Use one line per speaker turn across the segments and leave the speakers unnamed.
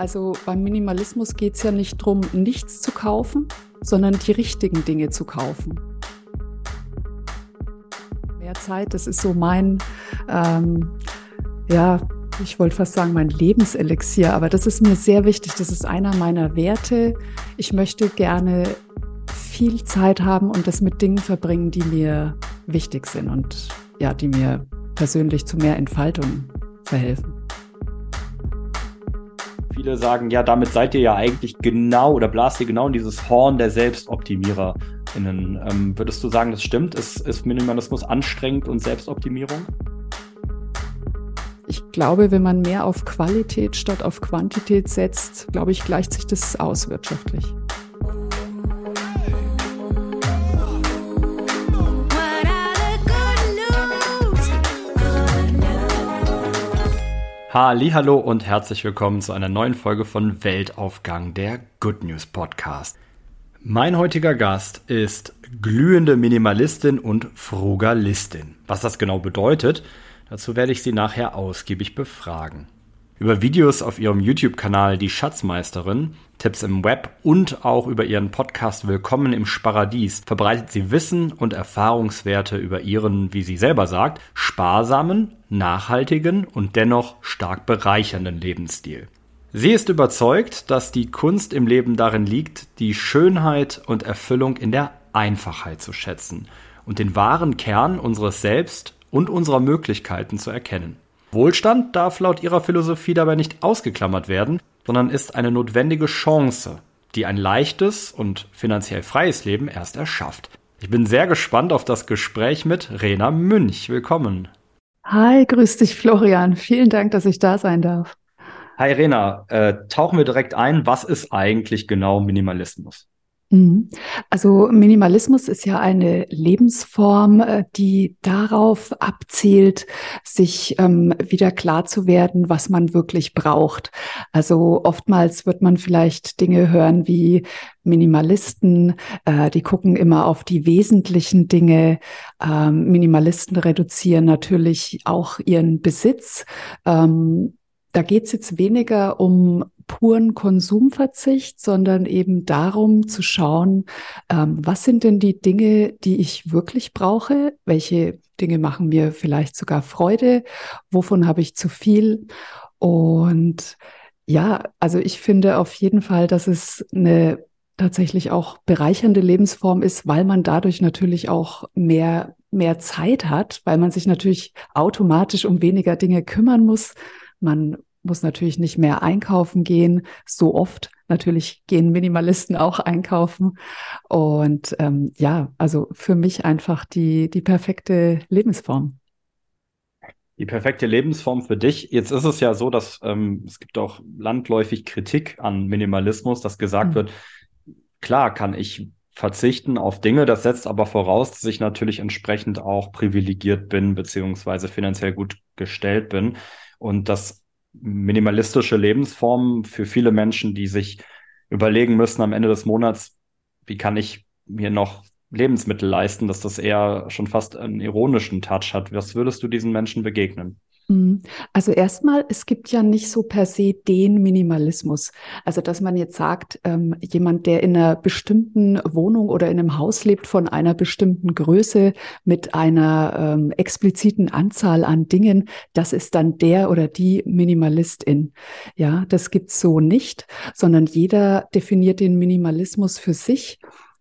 Also beim Minimalismus geht es ja nicht darum, nichts zu kaufen, sondern die richtigen Dinge zu kaufen. Mehr Zeit, das ist so mein, ähm, ja, ich wollte fast sagen, mein Lebenselixier, aber das ist mir sehr wichtig. Das ist einer meiner Werte. Ich möchte gerne viel Zeit haben und das mit Dingen verbringen, die mir wichtig sind und ja, die mir persönlich zu mehr Entfaltung verhelfen
viele sagen, ja, damit seid ihr ja eigentlich genau oder blast ihr genau in dieses Horn der SelbstoptimiererInnen. Ähm, würdest du sagen, das stimmt? Ist, ist Minimalismus anstrengend und Selbstoptimierung?
Ich glaube, wenn man mehr auf Qualität statt auf Quantität setzt, glaube ich, gleicht sich das aus wirtschaftlich.
Hallo und herzlich willkommen zu einer neuen Folge von Weltaufgang, der Good News Podcast. Mein heutiger Gast ist glühende Minimalistin und Frugalistin. Was das genau bedeutet, dazu werde ich sie nachher ausgiebig befragen. Über Videos auf ihrem YouTube-Kanal Die Schatzmeisterin, Tipps im Web und auch über ihren Podcast Willkommen im Sparadies verbreitet sie Wissen und Erfahrungswerte über ihren, wie sie selber sagt, sparsamen, nachhaltigen und dennoch stark bereichernden Lebensstil. Sie ist überzeugt, dass die Kunst im Leben darin liegt, die Schönheit und Erfüllung in der Einfachheit zu schätzen und den wahren Kern unseres Selbst und unserer Möglichkeiten zu erkennen. Wohlstand darf laut ihrer Philosophie dabei nicht ausgeklammert werden, sondern ist eine notwendige Chance, die ein leichtes und finanziell freies Leben erst erschafft. Ich bin sehr gespannt auf das Gespräch mit Rena Münch. Willkommen.
Hi, grüß dich, Florian. Vielen Dank, dass ich da sein darf.
Hi, Rena. Äh, tauchen wir direkt ein. Was ist eigentlich genau Minimalismus?
Mhm. Also Minimalismus ist ja eine Lebensform, äh, die darauf abzielt, sich ähm, wieder klar zu werden, was man wirklich braucht. Also oftmals wird man vielleicht Dinge hören wie Minimalisten, äh, die gucken immer auf die wesentlichen Dinge. Ähm, Minimalisten reduzieren natürlich auch ihren Besitz. Ähm, da geht es jetzt weniger um puren Konsumverzicht, sondern eben darum zu schauen, ähm, was sind denn die Dinge, die ich wirklich brauche? Welche Dinge machen mir vielleicht sogar Freude? Wovon habe ich zu viel? Und ja, also ich finde auf jeden Fall, dass es eine tatsächlich auch bereichernde Lebensform ist, weil man dadurch natürlich auch mehr, mehr Zeit hat, weil man sich natürlich automatisch um weniger Dinge kümmern muss. Man muss natürlich nicht mehr einkaufen gehen, so oft. Natürlich gehen Minimalisten auch einkaufen. Und ähm, ja, also für mich einfach die, die perfekte Lebensform.
Die perfekte Lebensform für dich. Jetzt ist es ja so, dass ähm, es gibt auch landläufig Kritik an Minimalismus, dass gesagt mhm. wird, klar kann ich verzichten auf Dinge, das setzt aber voraus, dass ich natürlich entsprechend auch privilegiert bin, beziehungsweise finanziell gut gestellt bin. Und das minimalistische Lebensform für viele Menschen, die sich überlegen müssen am Ende des Monats, wie kann ich mir noch Lebensmittel leisten, dass das eher schon fast einen ironischen Touch hat. Was würdest du diesen Menschen begegnen?
Mhm. Also erstmal, es gibt ja nicht so per se den Minimalismus. Also dass man jetzt sagt, ähm, jemand, der in einer bestimmten Wohnung oder in einem Haus lebt von einer bestimmten Größe mit einer ähm, expliziten Anzahl an Dingen, das ist dann der oder die Minimalistin. Ja, das gibt's so nicht, sondern jeder definiert den Minimalismus für sich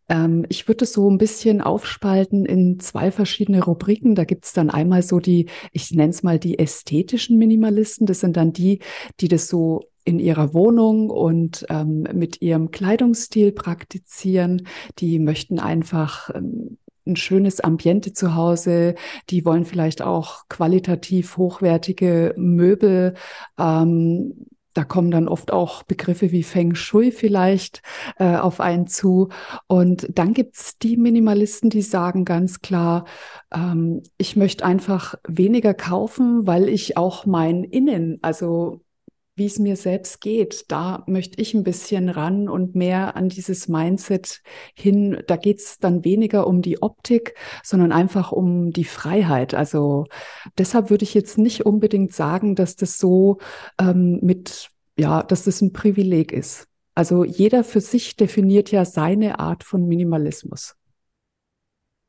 ähm, ich würde es so ein bisschen aufspalten in zwei verschiedene Rubriken. Da gibt es dann einmal so die, ich nenne es mal die ästhetischen Minimalisten. Das sind dann die, die das so in ihrer Wohnung und ähm, mit ihrem Kleidungsstil praktizieren. Die möchten einfach ähm, ein schönes Ambiente zu Hause. Die wollen vielleicht auch qualitativ hochwertige Möbel. Ähm, da kommen dann oft auch Begriffe wie Feng Shui vielleicht äh, auf einen zu. Und dann gibt's die Minimalisten, die sagen ganz klar, ähm, ich möchte einfach weniger kaufen, weil ich auch mein Innen, also wie es mir selbst geht. Da möchte ich ein bisschen ran und mehr an dieses Mindset hin. Da geht es dann weniger um die Optik, sondern einfach um die Freiheit. Also deshalb würde ich jetzt nicht unbedingt sagen, dass das so ähm, mit ja, dass das ein Privileg ist. Also jeder für sich definiert ja seine Art von Minimalismus.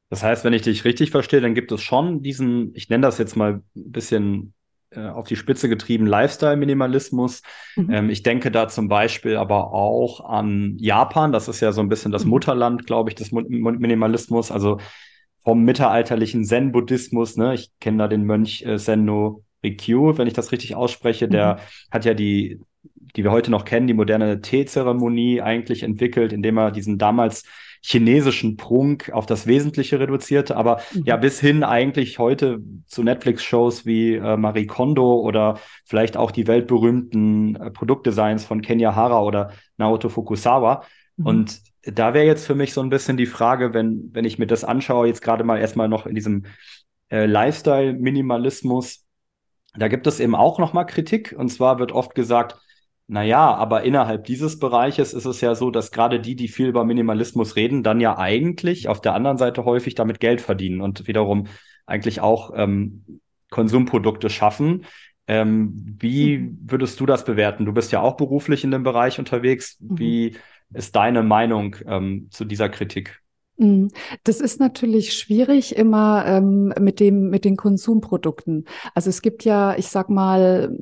Das heißt, wenn ich dich richtig verstehe, dann gibt es schon diesen, ich nenne das jetzt mal ein bisschen äh, auf die Spitze getrieben Lifestyle-Minimalismus. Mhm. Ähm, ich denke da zum Beispiel aber auch an Japan. Das ist ja so ein bisschen das mhm. Mutterland, glaube ich, des Minimalismus. Also vom mittelalterlichen Zen-Buddhismus. Ne? Ich kenne da den Mönch äh, Senno Rikyu, wenn ich das richtig ausspreche. Der mhm. hat ja die, die wir heute noch kennen, die moderne Teezeremonie eigentlich entwickelt, indem er diesen damals chinesischen Prunk auf das Wesentliche reduzierte, aber mhm. ja bis hin eigentlich heute zu Netflix-Shows wie äh, Marie Kondo oder vielleicht auch die weltberühmten äh, Produktdesigns von Kenya Hara oder Naoto Fukusawa. Mhm. Und da wäre jetzt für mich so ein bisschen die Frage, wenn, wenn ich mir das anschaue, jetzt gerade mal erstmal noch in diesem äh, Lifestyle-Minimalismus, da gibt es eben auch nochmal Kritik. Und zwar wird oft gesagt, naja, aber innerhalb dieses Bereiches ist es ja so, dass gerade die, die viel über Minimalismus reden, dann ja eigentlich auf der anderen Seite häufig damit Geld verdienen und wiederum eigentlich auch ähm, Konsumprodukte schaffen. Ähm, wie mhm. würdest du das bewerten? Du bist ja auch beruflich in dem Bereich unterwegs. Mhm. Wie ist deine Meinung ähm, zu dieser Kritik?
Mhm. Das ist natürlich schwierig immer ähm, mit dem mit den Konsumprodukten. Also es gibt ja, ich sag mal,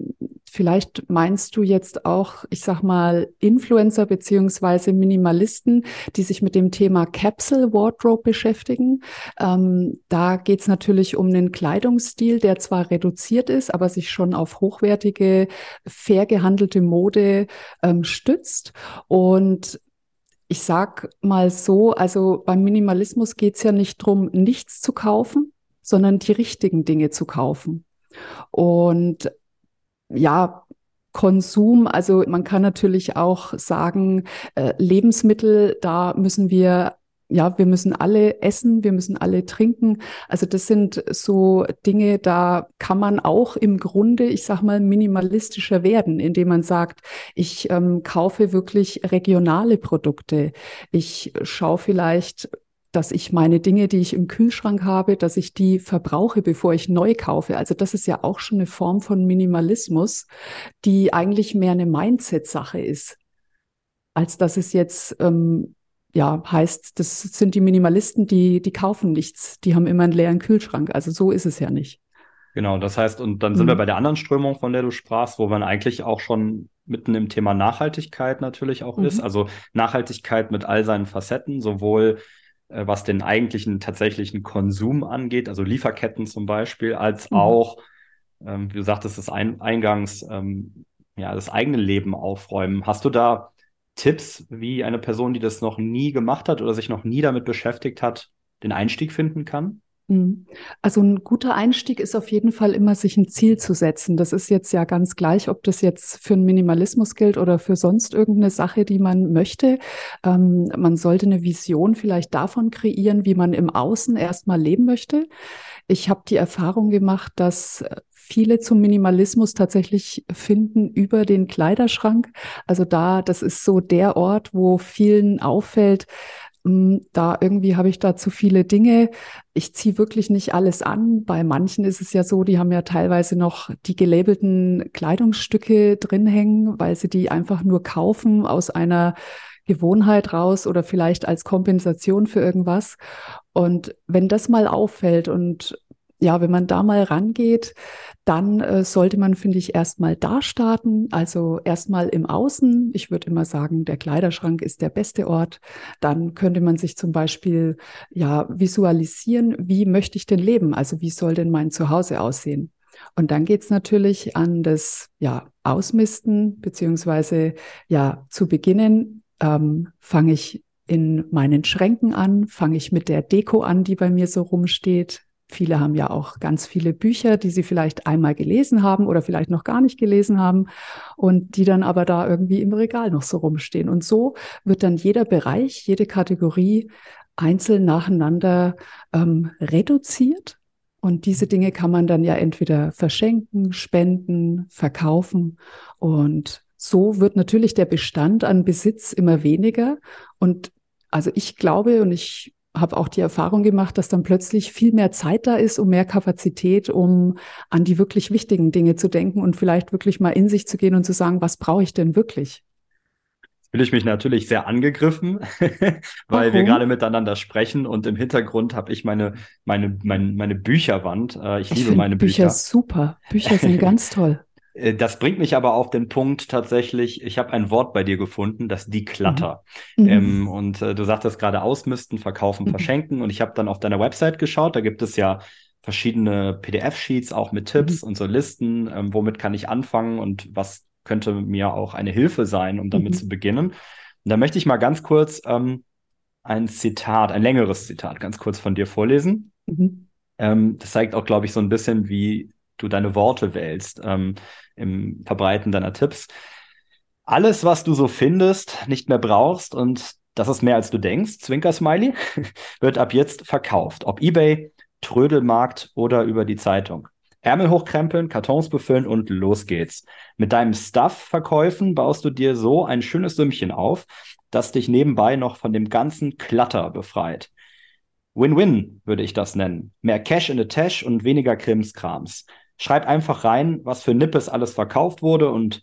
vielleicht meinst du jetzt auch, ich sag mal, Influencer beziehungsweise Minimalisten, die sich mit dem Thema Capsule Wardrobe beschäftigen. Ähm, da geht es natürlich um einen Kleidungsstil, der zwar reduziert ist, aber sich schon auf hochwertige, fair gehandelte Mode ähm, stützt und ich sag mal so, also beim Minimalismus geht es ja nicht drum, nichts zu kaufen, sondern die richtigen Dinge zu kaufen. Und ja, Konsum, also man kann natürlich auch sagen, äh, Lebensmittel, da müssen wir ja, wir müssen alle essen, wir müssen alle trinken. Also das sind so Dinge, da kann man auch im Grunde, ich sag mal, minimalistischer werden, indem man sagt, ich ähm, kaufe wirklich regionale Produkte. Ich schaue vielleicht dass ich meine Dinge, die ich im Kühlschrank habe, dass ich die verbrauche, bevor ich neu kaufe. Also das ist ja auch schon eine Form von Minimalismus, die eigentlich mehr eine Mindset-Sache ist, als dass es jetzt ähm, ja, heißt, das sind die Minimalisten, die, die kaufen nichts, die haben immer einen leeren Kühlschrank. Also so ist es ja nicht.
Genau, das heißt, und dann sind mhm. wir bei der anderen Strömung, von der du sprachst, wo man eigentlich auch schon mitten im Thema Nachhaltigkeit natürlich auch mhm. ist. Also Nachhaltigkeit mit all seinen Facetten, sowohl was den eigentlichen tatsächlichen Konsum angeht, also Lieferketten zum Beispiel, als mhm. auch, ähm, wie du sagtest, das Ein Eingangs, ähm, ja, das eigene Leben aufräumen. Hast du da Tipps, wie eine Person, die das noch nie gemacht hat oder sich noch nie damit beschäftigt hat, den Einstieg finden kann?
Mhm. Also ein guter Einstieg ist auf jeden Fall immer, sich ein Ziel zu setzen. Das ist jetzt ja ganz gleich, ob das jetzt für einen Minimalismus gilt oder für sonst irgendeine Sache, die man möchte. Ähm, man sollte eine Vision vielleicht davon kreieren, wie man im Außen erstmal leben möchte. Ich habe die Erfahrung gemacht, dass viele zum Minimalismus tatsächlich finden über den Kleiderschrank. Also da, das ist so der Ort, wo vielen auffällt, hm, da irgendwie habe ich da zu viele Dinge. Ich ziehe wirklich nicht alles an. Bei manchen ist es ja so, die haben ja teilweise noch die gelabelten Kleidungsstücke drin hängen, weil sie die einfach nur kaufen aus einer Gewohnheit raus oder vielleicht als Kompensation für irgendwas. Und wenn das mal auffällt und ja, wenn man da mal rangeht, dann äh, sollte man, finde ich, erstmal da starten. Also erstmal im Außen. Ich würde immer sagen, der Kleiderschrank ist der beste Ort. Dann könnte man sich zum Beispiel ja visualisieren, wie möchte ich denn leben? Also wie soll denn mein Zuhause aussehen? Und dann geht's natürlich an das ja, Ausmisten, beziehungsweise ja zu beginnen, ähm, fange ich in meinen Schränken an, fange ich mit der Deko an, die bei mir so rumsteht, Viele haben ja auch ganz viele Bücher, die sie vielleicht einmal gelesen haben oder vielleicht noch gar nicht gelesen haben und die dann aber da irgendwie im Regal noch so rumstehen. Und so wird dann jeder Bereich, jede Kategorie einzeln nacheinander ähm, reduziert. Und diese Dinge kann man dann ja entweder verschenken, spenden, verkaufen. Und so wird natürlich der Bestand an Besitz immer weniger. Und also ich glaube und ich habe auch die Erfahrung gemacht, dass dann plötzlich viel mehr Zeit da ist und mehr Kapazität, um an die wirklich wichtigen Dinge zu denken und vielleicht wirklich mal in sich zu gehen und zu sagen, was brauche ich denn wirklich?
fühle ich mich natürlich sehr angegriffen, weil Warum? wir gerade miteinander sprechen und im Hintergrund habe ich meine, meine, meine, meine Bücherwand. Äh, ich, ich liebe meine Bücher. Bücher
super. Bücher sind ganz toll.
Äh, das bringt mich aber auf den Punkt tatsächlich, ich habe ein Wort bei dir gefunden, das Declutter. Mhm. mhm. Ähm, und äh, du sagtest gerade ausmisten, verkaufen, mhm. verschenken. Und ich habe dann auf deiner Website geschaut, da gibt es ja verschiedene PDF-Sheets, auch mit Tipps mhm. und so Listen, ähm, womit kann ich anfangen und was könnte mir auch eine Hilfe sein, um damit mhm. zu beginnen. Und da möchte ich mal ganz kurz ähm, ein Zitat, ein längeres Zitat ganz kurz von dir vorlesen. Mhm. Ähm, das zeigt auch, glaube ich, so ein bisschen, wie du deine Worte wählst ähm, im Verbreiten deiner Tipps. Alles, was du so findest, nicht mehr brauchst und das ist mehr als du denkst, Zwinker Smiley, wird ab jetzt verkauft. Ob eBay, Trödelmarkt oder über die Zeitung. Ärmel hochkrempeln, Kartons befüllen und los geht's. Mit deinem Stuff-Verkäufen baust du dir so ein schönes Sümmchen auf, das dich nebenbei noch von dem ganzen Klatter befreit. Win-Win würde ich das nennen. Mehr Cash in the Tash und weniger Krimskrams. Schreib einfach rein, was für Nippes alles verkauft wurde und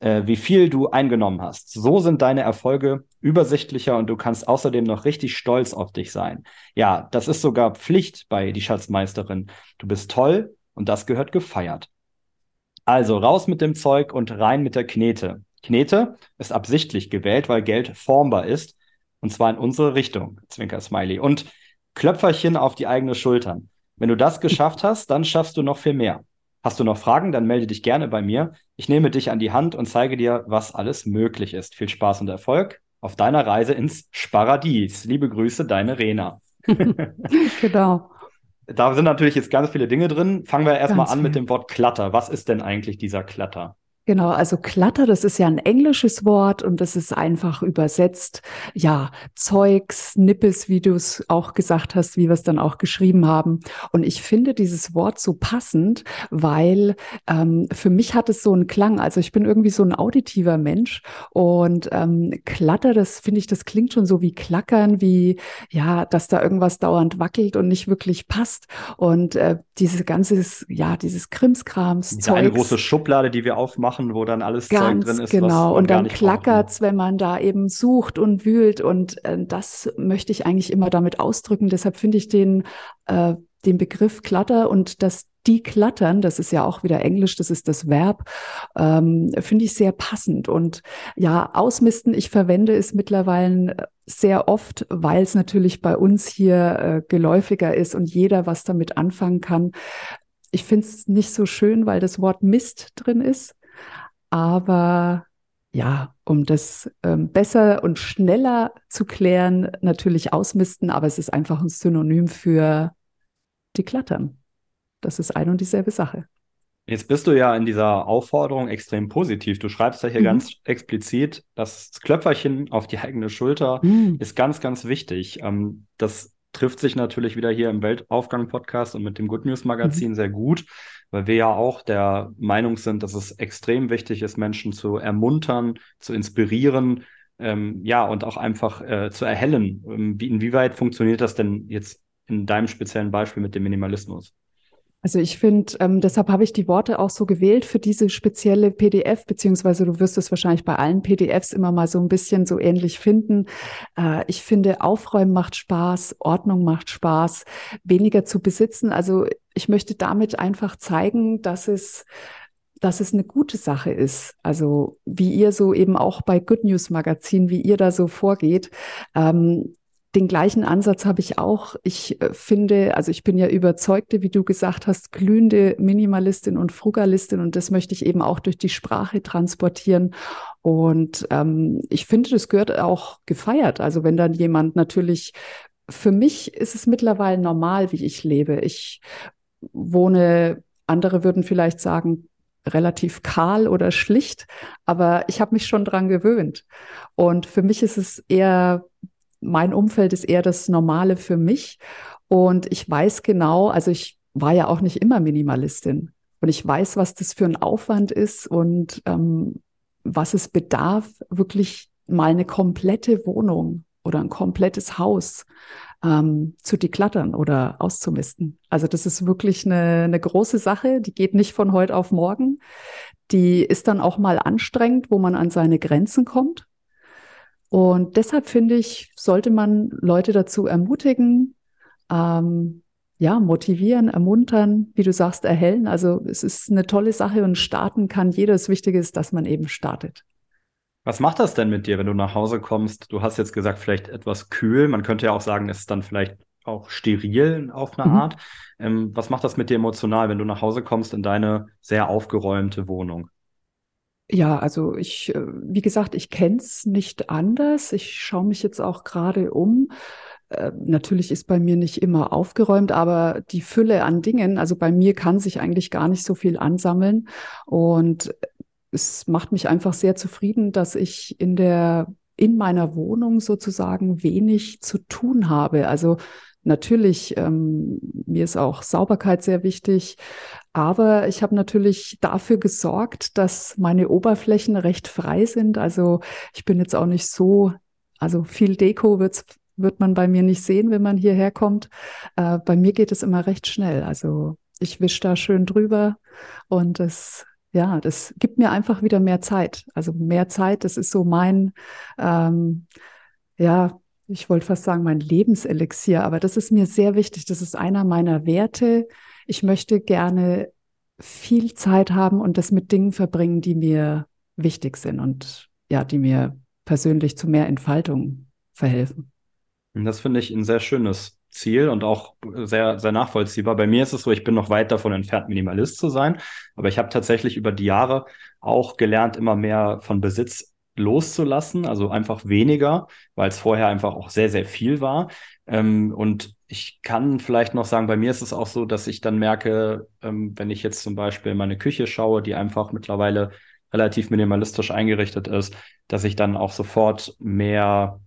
äh, wie viel du eingenommen hast. So sind deine Erfolge übersichtlicher und du kannst außerdem noch richtig stolz auf dich sein. Ja, das ist sogar Pflicht bei die Schatzmeisterin. Du bist toll und das gehört gefeiert. Also raus mit dem Zeug und rein mit der Knete. Knete ist absichtlich gewählt, weil Geld formbar ist und zwar in unsere Richtung, Zwinker Smiley. Und Klöpferchen auf die eigene Schultern. Wenn du das geschafft hast, dann schaffst du noch viel mehr. Hast du noch Fragen, dann melde dich gerne bei mir. Ich nehme dich an die Hand und zeige dir, was alles möglich ist. Viel Spaß und Erfolg auf deiner Reise ins Sparadies. Liebe Grüße, deine Rena.
genau.
Da sind natürlich jetzt ganz viele Dinge drin. Fangen wir erstmal an viel. mit dem Wort Klatter. Was ist denn eigentlich dieser Klatter?
Genau, also Klatter, das ist ja ein englisches Wort und das ist einfach übersetzt, ja, Zeugs, Nippes, wie du es auch gesagt hast, wie wir es dann auch geschrieben haben. Und ich finde dieses Wort so passend, weil ähm, für mich hat es so einen Klang. Also ich bin irgendwie so ein auditiver Mensch und ähm, Klatter, das finde ich, das klingt schon so wie Klackern, wie ja, dass da irgendwas dauernd wackelt und nicht wirklich passt. Und äh, dieses ganze, ja, dieses Krimskrams.
Diese eine große Schublade, die wir aufmachen machen, wo dann alles
Ganz Zeug drin ist. Genau, und dann klackert es, wenn man da eben sucht und wühlt. Und äh, das möchte ich eigentlich immer damit ausdrücken. Deshalb finde ich den, äh, den Begriff Klatter und das Deklattern, das ist ja auch wieder Englisch, das ist das Verb, ähm, finde ich sehr passend. Und ja, ausmisten, ich verwende es mittlerweile sehr oft, weil es natürlich bei uns hier äh, geläufiger ist und jeder was damit anfangen kann. Ich finde es nicht so schön, weil das Wort Mist drin ist. Aber ja, um das ähm, besser und schneller zu klären, natürlich ausmisten, aber es ist einfach ein Synonym für die Klattern. Das ist ein und dieselbe Sache.
Jetzt bist du ja in dieser Aufforderung extrem positiv. Du schreibst ja hier mhm. ganz explizit, das Klöpferchen auf die eigene Schulter mhm. ist ganz, ganz wichtig. Ähm, das trifft sich natürlich wieder hier im Weltaufgang-Podcast und mit dem Good News Magazin mhm. sehr gut weil wir ja auch der Meinung sind, dass es extrem wichtig ist, Menschen zu ermuntern, zu inspirieren, ähm, ja, und auch einfach äh, zu erhellen. Ähm, wie, inwieweit funktioniert das denn jetzt in deinem speziellen Beispiel mit dem Minimalismus?
Also ich finde, ähm, deshalb habe ich die Worte auch so gewählt für diese spezielle PDF, beziehungsweise du wirst es wahrscheinlich bei allen PDFs immer mal so ein bisschen so ähnlich finden. Äh, ich finde, Aufräumen macht Spaß, Ordnung macht Spaß, weniger zu besitzen. Also ich möchte damit einfach zeigen, dass es dass es eine gute Sache ist. Also wie ihr so eben auch bei Good News Magazin, wie ihr da so vorgeht. Ähm, den gleichen Ansatz habe ich auch. Ich äh, finde, also ich bin ja überzeugte, wie du gesagt hast, glühende Minimalistin und Frugalistin und das möchte ich eben auch durch die Sprache transportieren. Und ähm, ich finde, das gehört auch gefeiert. Also wenn dann jemand natürlich, für mich ist es mittlerweile normal, wie ich lebe. Ich wohne, andere würden vielleicht sagen, relativ kahl oder schlicht, aber ich habe mich schon dran gewöhnt. Und für mich ist es eher mein Umfeld ist eher das Normale für mich. Und ich weiß genau, also ich war ja auch nicht immer Minimalistin. Und ich weiß, was das für ein Aufwand ist und ähm, was es bedarf, wirklich mal eine komplette Wohnung oder ein komplettes Haus ähm, zu deklattern oder auszumisten. Also das ist wirklich eine, eine große Sache, die geht nicht von heute auf morgen. Die ist dann auch mal anstrengend, wo man an seine Grenzen kommt. Und deshalb finde ich, sollte man Leute dazu ermutigen, ähm, ja, motivieren, ermuntern, wie du sagst, erhellen. Also es ist eine tolle Sache und starten kann jeder. Das Wichtige ist, dass man eben startet.
Was macht das denn mit dir, wenn du nach Hause kommst? Du hast jetzt gesagt, vielleicht etwas kühl. Man könnte ja auch sagen, es ist dann vielleicht auch steril auf eine mhm. Art. Ähm, was macht das mit dir emotional, wenn du nach Hause kommst in deine sehr aufgeräumte Wohnung?
Ja, also ich, äh, wie gesagt, ich kenne es nicht anders. Ich schaue mich jetzt auch gerade um. Äh, natürlich ist bei mir nicht immer aufgeräumt, aber die Fülle an Dingen, also bei mir kann sich eigentlich gar nicht so viel ansammeln. Und es macht mich einfach sehr zufrieden, dass ich in der, in meiner Wohnung sozusagen wenig zu tun habe. Also natürlich, ähm, mir ist auch Sauberkeit sehr wichtig, aber ich habe natürlich dafür gesorgt, dass meine Oberflächen recht frei sind. Also ich bin jetzt auch nicht so, also viel Deko wird's wird man bei mir nicht sehen, wenn man hierher kommt. Äh, bei mir geht es immer recht schnell. Also ich wische da schön drüber und das, ja, das gibt mir einfach wieder mehr Zeit. Also mehr Zeit, das ist so mein, ähm, ja, ich wollte fast sagen, mein Lebenselixier, aber das ist mir sehr wichtig. Das ist einer meiner Werte. Ich möchte gerne viel Zeit haben und das mit Dingen verbringen, die mir wichtig sind und ja, die mir persönlich zu mehr Entfaltung verhelfen.
Das finde ich ein sehr schönes Ziel und auch sehr, sehr nachvollziehbar. Bei mir ist es so, ich bin noch weit davon entfernt, Minimalist zu sein, aber ich habe tatsächlich über die Jahre auch gelernt, immer mehr von Besitz loszulassen, also einfach weniger, weil es vorher einfach auch sehr, sehr viel war. Ähm, und ich kann vielleicht noch sagen, bei mir ist es auch so, dass ich dann merke, ähm, wenn ich jetzt zum Beispiel meine Küche schaue, die einfach mittlerweile relativ minimalistisch eingerichtet ist, dass ich dann auch sofort mehr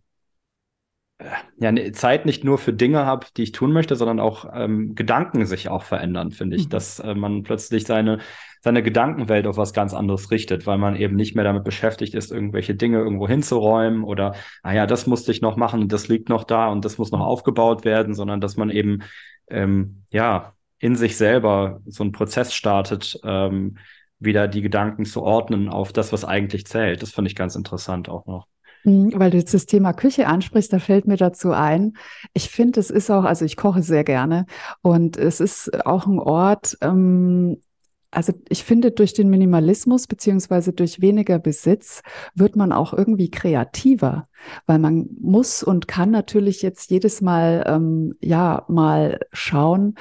ja, eine Zeit nicht nur für Dinge habe, die ich tun möchte, sondern auch ähm, Gedanken sich auch verändern, finde ich, mhm. dass äh, man plötzlich seine, seine Gedankenwelt auf was ganz anderes richtet, weil man eben nicht mehr damit beschäftigt ist, irgendwelche Dinge irgendwo hinzuräumen oder, ah ja, das musste ich noch machen und das liegt noch da und das muss noch aufgebaut werden, sondern dass man eben, ähm, ja, in sich selber so einen Prozess startet, ähm, wieder die Gedanken zu ordnen auf das, was eigentlich zählt. Das finde ich ganz interessant auch noch.
Mhm, weil du jetzt das Thema Küche ansprichst, da fällt mir dazu ein. Ich finde, es ist auch, also ich koche sehr gerne und es ist auch ein Ort, ähm, also ich finde, durch den Minimalismus beziehungsweise durch weniger Besitz wird man auch irgendwie kreativer, weil man muss und kann natürlich jetzt jedes Mal, ähm, ja, mal schauen,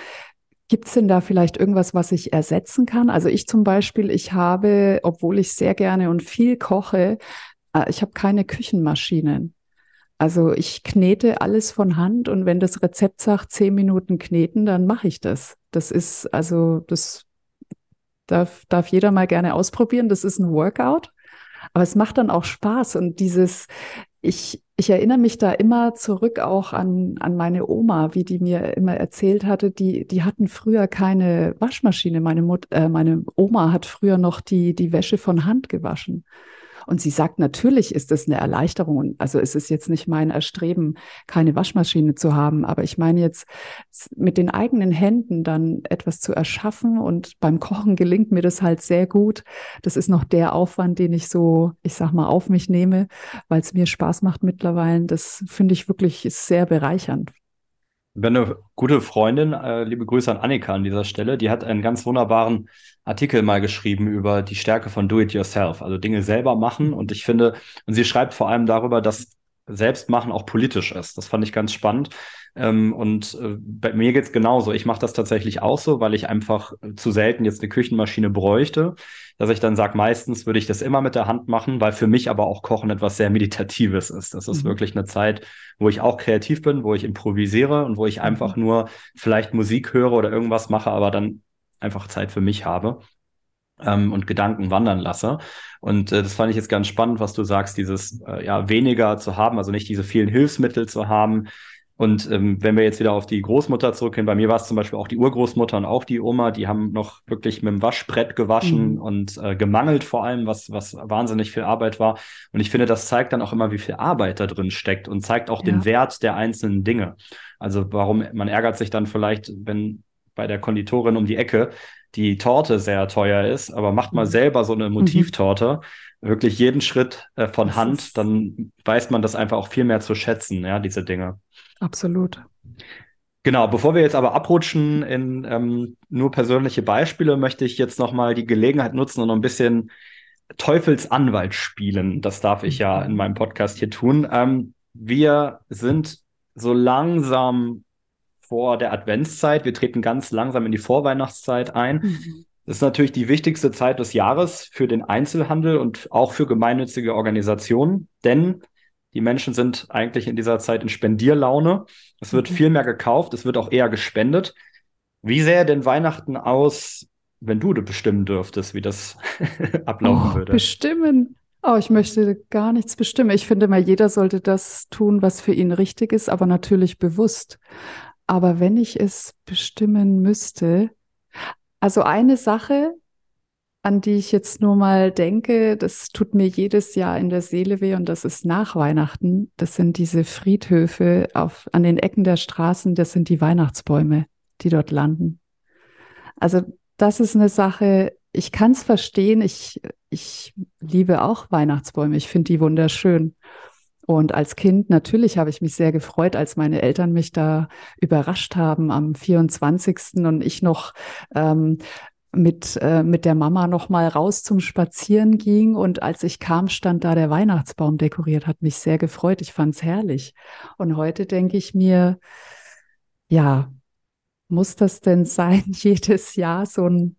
Gibt es denn da vielleicht irgendwas, was ich ersetzen kann? Also ich zum Beispiel, ich habe, obwohl ich sehr gerne und viel koche, äh, ich habe keine Küchenmaschinen. Also ich knete alles von Hand und wenn das Rezept sagt, zehn Minuten kneten, dann mache ich das. Das ist also, das darf, darf jeder mal gerne ausprobieren. Das ist ein Workout. Aber es macht dann auch Spaß und dieses, ich, ich erinnere mich da immer zurück auch an, an meine Oma, wie die mir immer erzählt hatte, die, die hatten früher keine Waschmaschine. Meine Mut, äh, meine Oma hat früher noch die, die Wäsche von Hand gewaschen. Und sie sagt, natürlich ist es eine Erleichterung. Also es ist jetzt nicht mein Erstreben, keine Waschmaschine zu haben, aber ich meine jetzt mit den eigenen Händen dann etwas zu erschaffen und beim Kochen gelingt mir das halt sehr gut. Das ist noch der Aufwand, den ich so, ich sag mal, auf mich nehme, weil es mir Spaß macht mittlerweile. Das finde ich wirklich sehr bereichernd.
Eine gute Freundin, äh, liebe Grüße an Annika an dieser Stelle, die hat einen ganz wunderbaren Artikel mal geschrieben über die Stärke von Do-it-yourself, also Dinge selber machen. Und ich finde, und sie schreibt vor allem darüber, dass Selbstmachen auch politisch ist. Das fand ich ganz spannend. Ähm, und äh, bei mir geht's genauso. Ich mache das tatsächlich auch so, weil ich einfach zu selten jetzt eine Küchenmaschine bräuchte, dass ich dann sage, meistens würde ich das immer mit der Hand machen, weil für mich aber auch Kochen etwas sehr Meditatives ist. Das ist mhm. wirklich eine Zeit, wo ich auch kreativ bin, wo ich improvisiere und wo ich einfach mhm. nur vielleicht Musik höre oder irgendwas mache, aber dann einfach Zeit für mich habe ähm, und Gedanken wandern lasse. Und äh, das fand ich jetzt ganz spannend, was du sagst, dieses äh, ja weniger zu haben, also nicht diese vielen Hilfsmittel zu haben, Und ähm, wenn wir jetzt wieder auf die Großmutter zurückgehen, bei mir war es zum Beispiel auch die Urgroßmutter und auch die Oma, die haben noch wirklich mit dem Waschbrett gewaschen mhm. und äh, gemangelt vor allem, was, was wahnsinnig viel Arbeit war. Und ich finde, das zeigt dann auch immer, wie viel Arbeit da drin steckt und zeigt auch ja. den Wert der einzelnen Dinge. Also warum, man ärgert sich dann vielleicht, wenn bei der Konditorin um die Ecke die Torte sehr teuer ist, aber macht mal mhm. selber so eine mhm. Motivtorte, mhm. wirklich jeden Schritt äh, von das Hand, dann weiß man das einfach auch viel mehr zu schätzen, ja, diese Dinge.
Absolut.
Genau, bevor wir jetzt aber abrutschen in ähm, nur persönliche Beispiele, möchte ich jetzt nochmal die Gelegenheit nutzen und noch ein bisschen Teufelsanwalt spielen. Das darf ich ja in meinem Podcast hier tun. Ähm, wir sind so langsam vor der Adventszeit. Wir treten ganz langsam in die Vorweihnachtszeit ein. Mhm. Das ist natürlich die wichtigste Zeit des Jahres für den Einzelhandel und auch für gemeinnützige Organisationen, denn die Menschen sind eigentlich in dieser Zeit in Spendierlaune. Es wird mhm. viel mehr gekauft, es wird auch eher gespendet. Wie sähe denn Weihnachten aus, wenn du bestimmen dürftest, wie das ablaufen
oh,
würde?
Bestimmen. Oh, ich möchte gar nichts bestimmen. Ich finde mal, jeder sollte das tun, was für ihn richtig ist, aber natürlich bewusst. Aber wenn ich es bestimmen müsste, also eine Sache, an die ich jetzt nur mal denke, das tut mir jedes Jahr in der Seele weh und das ist nach Weihnachten. Das sind diese Friedhöfe auf, an den Ecken der Straßen, das sind die Weihnachtsbäume, die dort landen. Also das ist eine Sache, ich kann es verstehen. Ich, ich liebe auch Weihnachtsbäume. Ich finde die wunderschön. Und als Kind natürlich habe ich mich sehr gefreut, als meine Eltern mich da überrascht haben am 24. und ich noch ähm, mit, äh, mit der Mama noch mal raus zum Spazieren ging. Und als ich kam, stand da der Weihnachtsbaum dekoriert, hat mich sehr gefreut. Ich fand es herrlich. Und heute denke ich mir, ja, muss das denn sein, jedes Jahr so ein,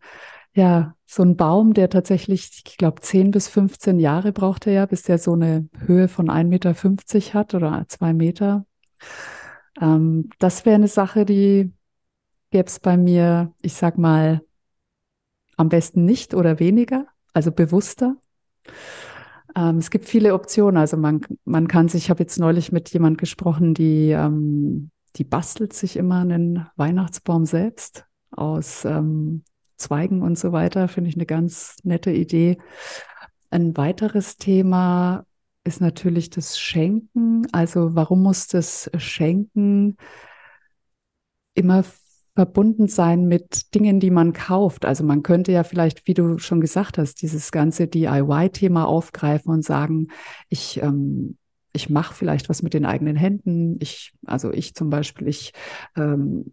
ja, so ein Baum, der tatsächlich, ich glaube, 10 bis 15 Jahre braucht er ja, bis der so eine Höhe von 1,50 Meter hat oder zwei Meter. Ähm, das wäre eine Sache, die gäbe es bei mir, ich sag mal, am besten nicht oder weniger, also bewusster. Ähm, es gibt viele Optionen. Also man, man kann sich, ich habe jetzt neulich mit jemand gesprochen, die, ähm, die bastelt sich immer einen Weihnachtsbaum selbst aus ähm, Zweigen und so weiter. Finde ich eine ganz nette Idee. Ein weiteres Thema ist natürlich das Schenken. Also warum muss das Schenken immer verbunden sein mit Dingen, die man kauft. Also man könnte ja vielleicht, wie du schon gesagt hast, dieses ganze DIY-Thema aufgreifen und sagen, ich ähm, ich mache vielleicht was mit den eigenen Händen. Ich, also ich zum Beispiel, ich ähm,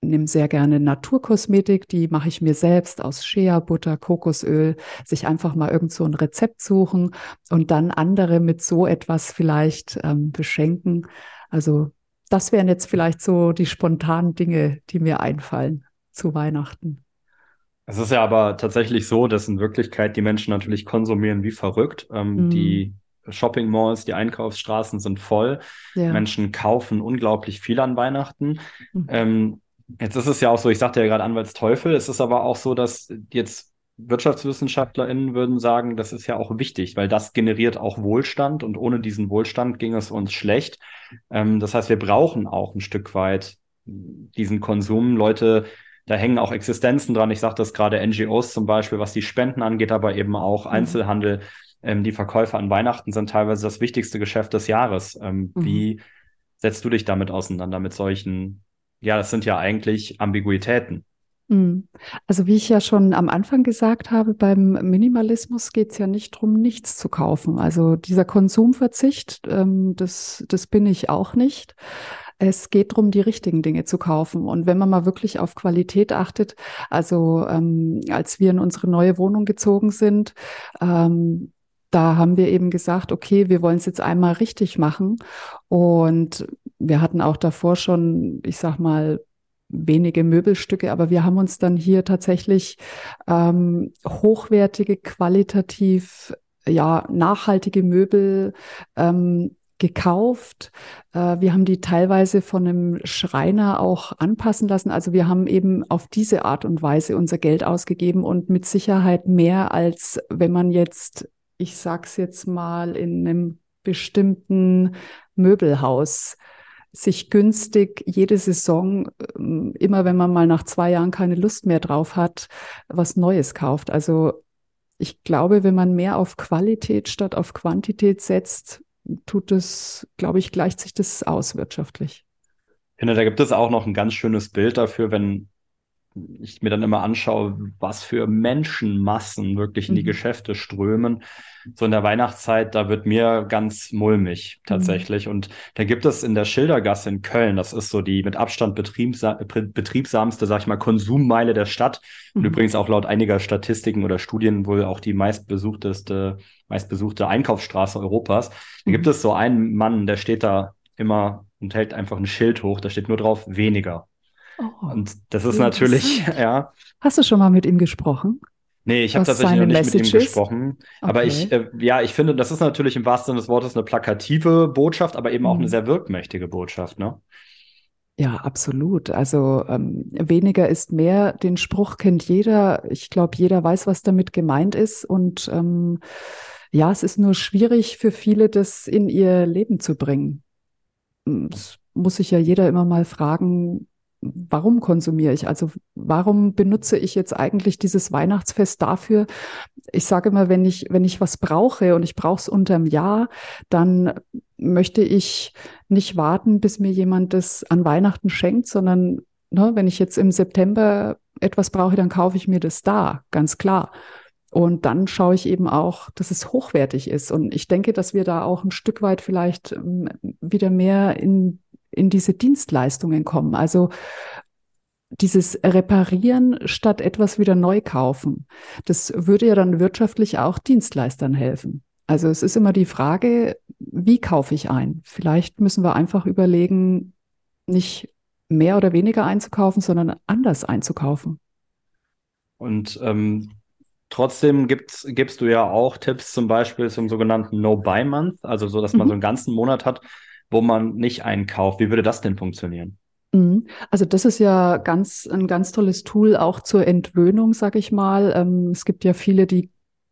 nehme sehr gerne Naturkosmetik, die mache ich mir selbst aus Shea-Butter, Kokosöl, sich einfach mal irgend so ein Rezept suchen und dann andere mit so etwas vielleicht ähm, beschenken. Also das wären jetzt vielleicht so die spontanen Dinge, die mir einfallen zu Weihnachten.
Es ist ja aber tatsächlich so, dass in Wirklichkeit die Menschen natürlich konsumieren wie verrückt. Ähm, mm. Die Shopping Malls, die Einkaufsstraßen sind voll. Ja. Menschen kaufen unglaublich viel an Weihnachten. Mhm. Ähm, jetzt ist es ja auch so, ich sagte ja gerade Anwaltsteufel, es ist aber auch so, dass jetzt WirtschaftswissenschaftlerInnen würden sagen, das ist ja auch wichtig, weil das generiert auch Wohlstand und ohne diesen Wohlstand ging es uns schlecht. Ähm, das heißt, wir brauchen auch ein Stück weit diesen Konsum. Leute, da hängen auch Existenzen dran. Ich sage das gerade NGOs zum Beispiel, was die Spenden angeht, aber eben auch mhm. Einzelhandel. Ähm, die Verkäufe an Weihnachten sind teilweise das wichtigste Geschäft des Jahres. Ähm, mhm. Wie setzt du dich damit auseinander, mit solchen, ja, das sind ja eigentlich Ambiguitäten.
Mhm. Also wie ich ja schon am Anfang gesagt habe, beim Minimalismus geht es ja nicht darum, nichts zu kaufen. Also dieser Konsumverzicht, ähm, das, das bin ich auch nicht. Es geht darum, die richtigen Dinge zu kaufen. Und wenn man mal wirklich auf Qualität achtet, also ähm, als wir in unsere neue Wohnung gezogen sind, ähm, da haben wir eben gesagt, okay, wir wollen es jetzt einmal richtig machen. Und wir hatten auch davor schon, ich sag mal, wenige Möbelstücke, aber wir haben uns dann hier tatsächlich ähm, hochwertige, qualitativ, ja, nachhaltige Möbel ähm, gekauft. Äh, wir haben die teilweise von einem Schreiner auch anpassen lassen. Also wir haben eben auf diese Art und Weise unser Geld ausgegeben und mit Sicherheit mehr als wenn man jetzt, ich sag's jetzt mal, in einem bestimmten Möbelhaus sich günstig jede Saison, ähm, immer wenn man mal nach zwei Jahren keine Lust mehr drauf hat, was Neues kauft. Also ich glaube, wenn man mehr auf Qualität statt auf Quantität setzt, tut es, glaube ich, gleicht sich das aus wirtschaftlich.
Ich finde, da gibt es auch noch ein ganz schönes Bild dafür, wenn ich mir dann immer anschaue, was für Menschenmassen wirklich in die mhm. Geschäfte strömen. So in der Weihnachtszeit, da wird mir ganz mulmig mhm. tatsächlich. Mhm. Und da gibt es in der Schildergasse in Köln, das ist so die mit Abstand betriebsa betriebsamste, sag ich mal, Konsummeile der Stadt. Mhm. Und übrigens auch laut einiger Statistiken oder Studien wohl auch die meistbesuchteste, meistbesuchte Einkaufsstraße Europas. Da gibt mhm. es so einen Mann, der steht da immer und hält einfach ein Schild hoch, da steht nur drauf weniger. Oh, und das ist natürlich, ja.
Hast du schon mal mit ihm gesprochen?
Nee, ich habe tatsächlich noch nicht Messages? mit ihm gesprochen. Okay. Aber ich, äh, ja, ich finde, das ist natürlich im wahrsten Sinne des Wortes eine plakative Botschaft, aber eben auch eine mhm. sehr wirkmächtige Botschaft, ne?
Ja, absolut. Also ähm, weniger ist mehr. Den Spruch kennt jeder. Ich glaube, jeder weiß, was damit gemeint ist. Und ähm, ja, es ist nur schwierig für viele, das in ihr Leben zu bringen. Es muss sich ja jeder immer mal fragen, warum konsumiere ich? Also warum benutze ich jetzt eigentlich dieses Weihnachtsfest dafür? Ich sage immer, wenn ich, wenn ich was brauche und ich brauche es unterm Jahr, dann möchte ich nicht warten, bis mir jemand das an Weihnachten schenkt, sondern ne, wenn ich jetzt im September etwas brauche, dann kaufe ich mir das da, ganz klar. Und dann schaue ich eben auch, dass es hochwertig ist. Und ich denke, dass wir da auch ein Stück weit vielleicht ähm, wieder mehr in in diese Dienstleistungen kommen. Also dieses Reparieren statt etwas wieder neu kaufen. Das würde ja dann wirtschaftlich auch Dienstleistern helfen. Also es ist immer die Frage, wie kaufe ich ein? Vielleicht müssen wir einfach überlegen, nicht mehr oder weniger einzukaufen, sondern anders einzukaufen.
Und ähm, trotzdem gibt's, gibst du ja auch Tipps zum Beispiel zum sogenannten No-Buy-Month, also so, dass man mhm. so einen ganzen Monat hat, wo man nicht einkauft. Wie würde das denn funktionieren?
Mhm. Also das ist ja ganz ein ganz tolles Tool auch zur Entwöhnung, sag ich mal. Ähm, es gibt ja viele, die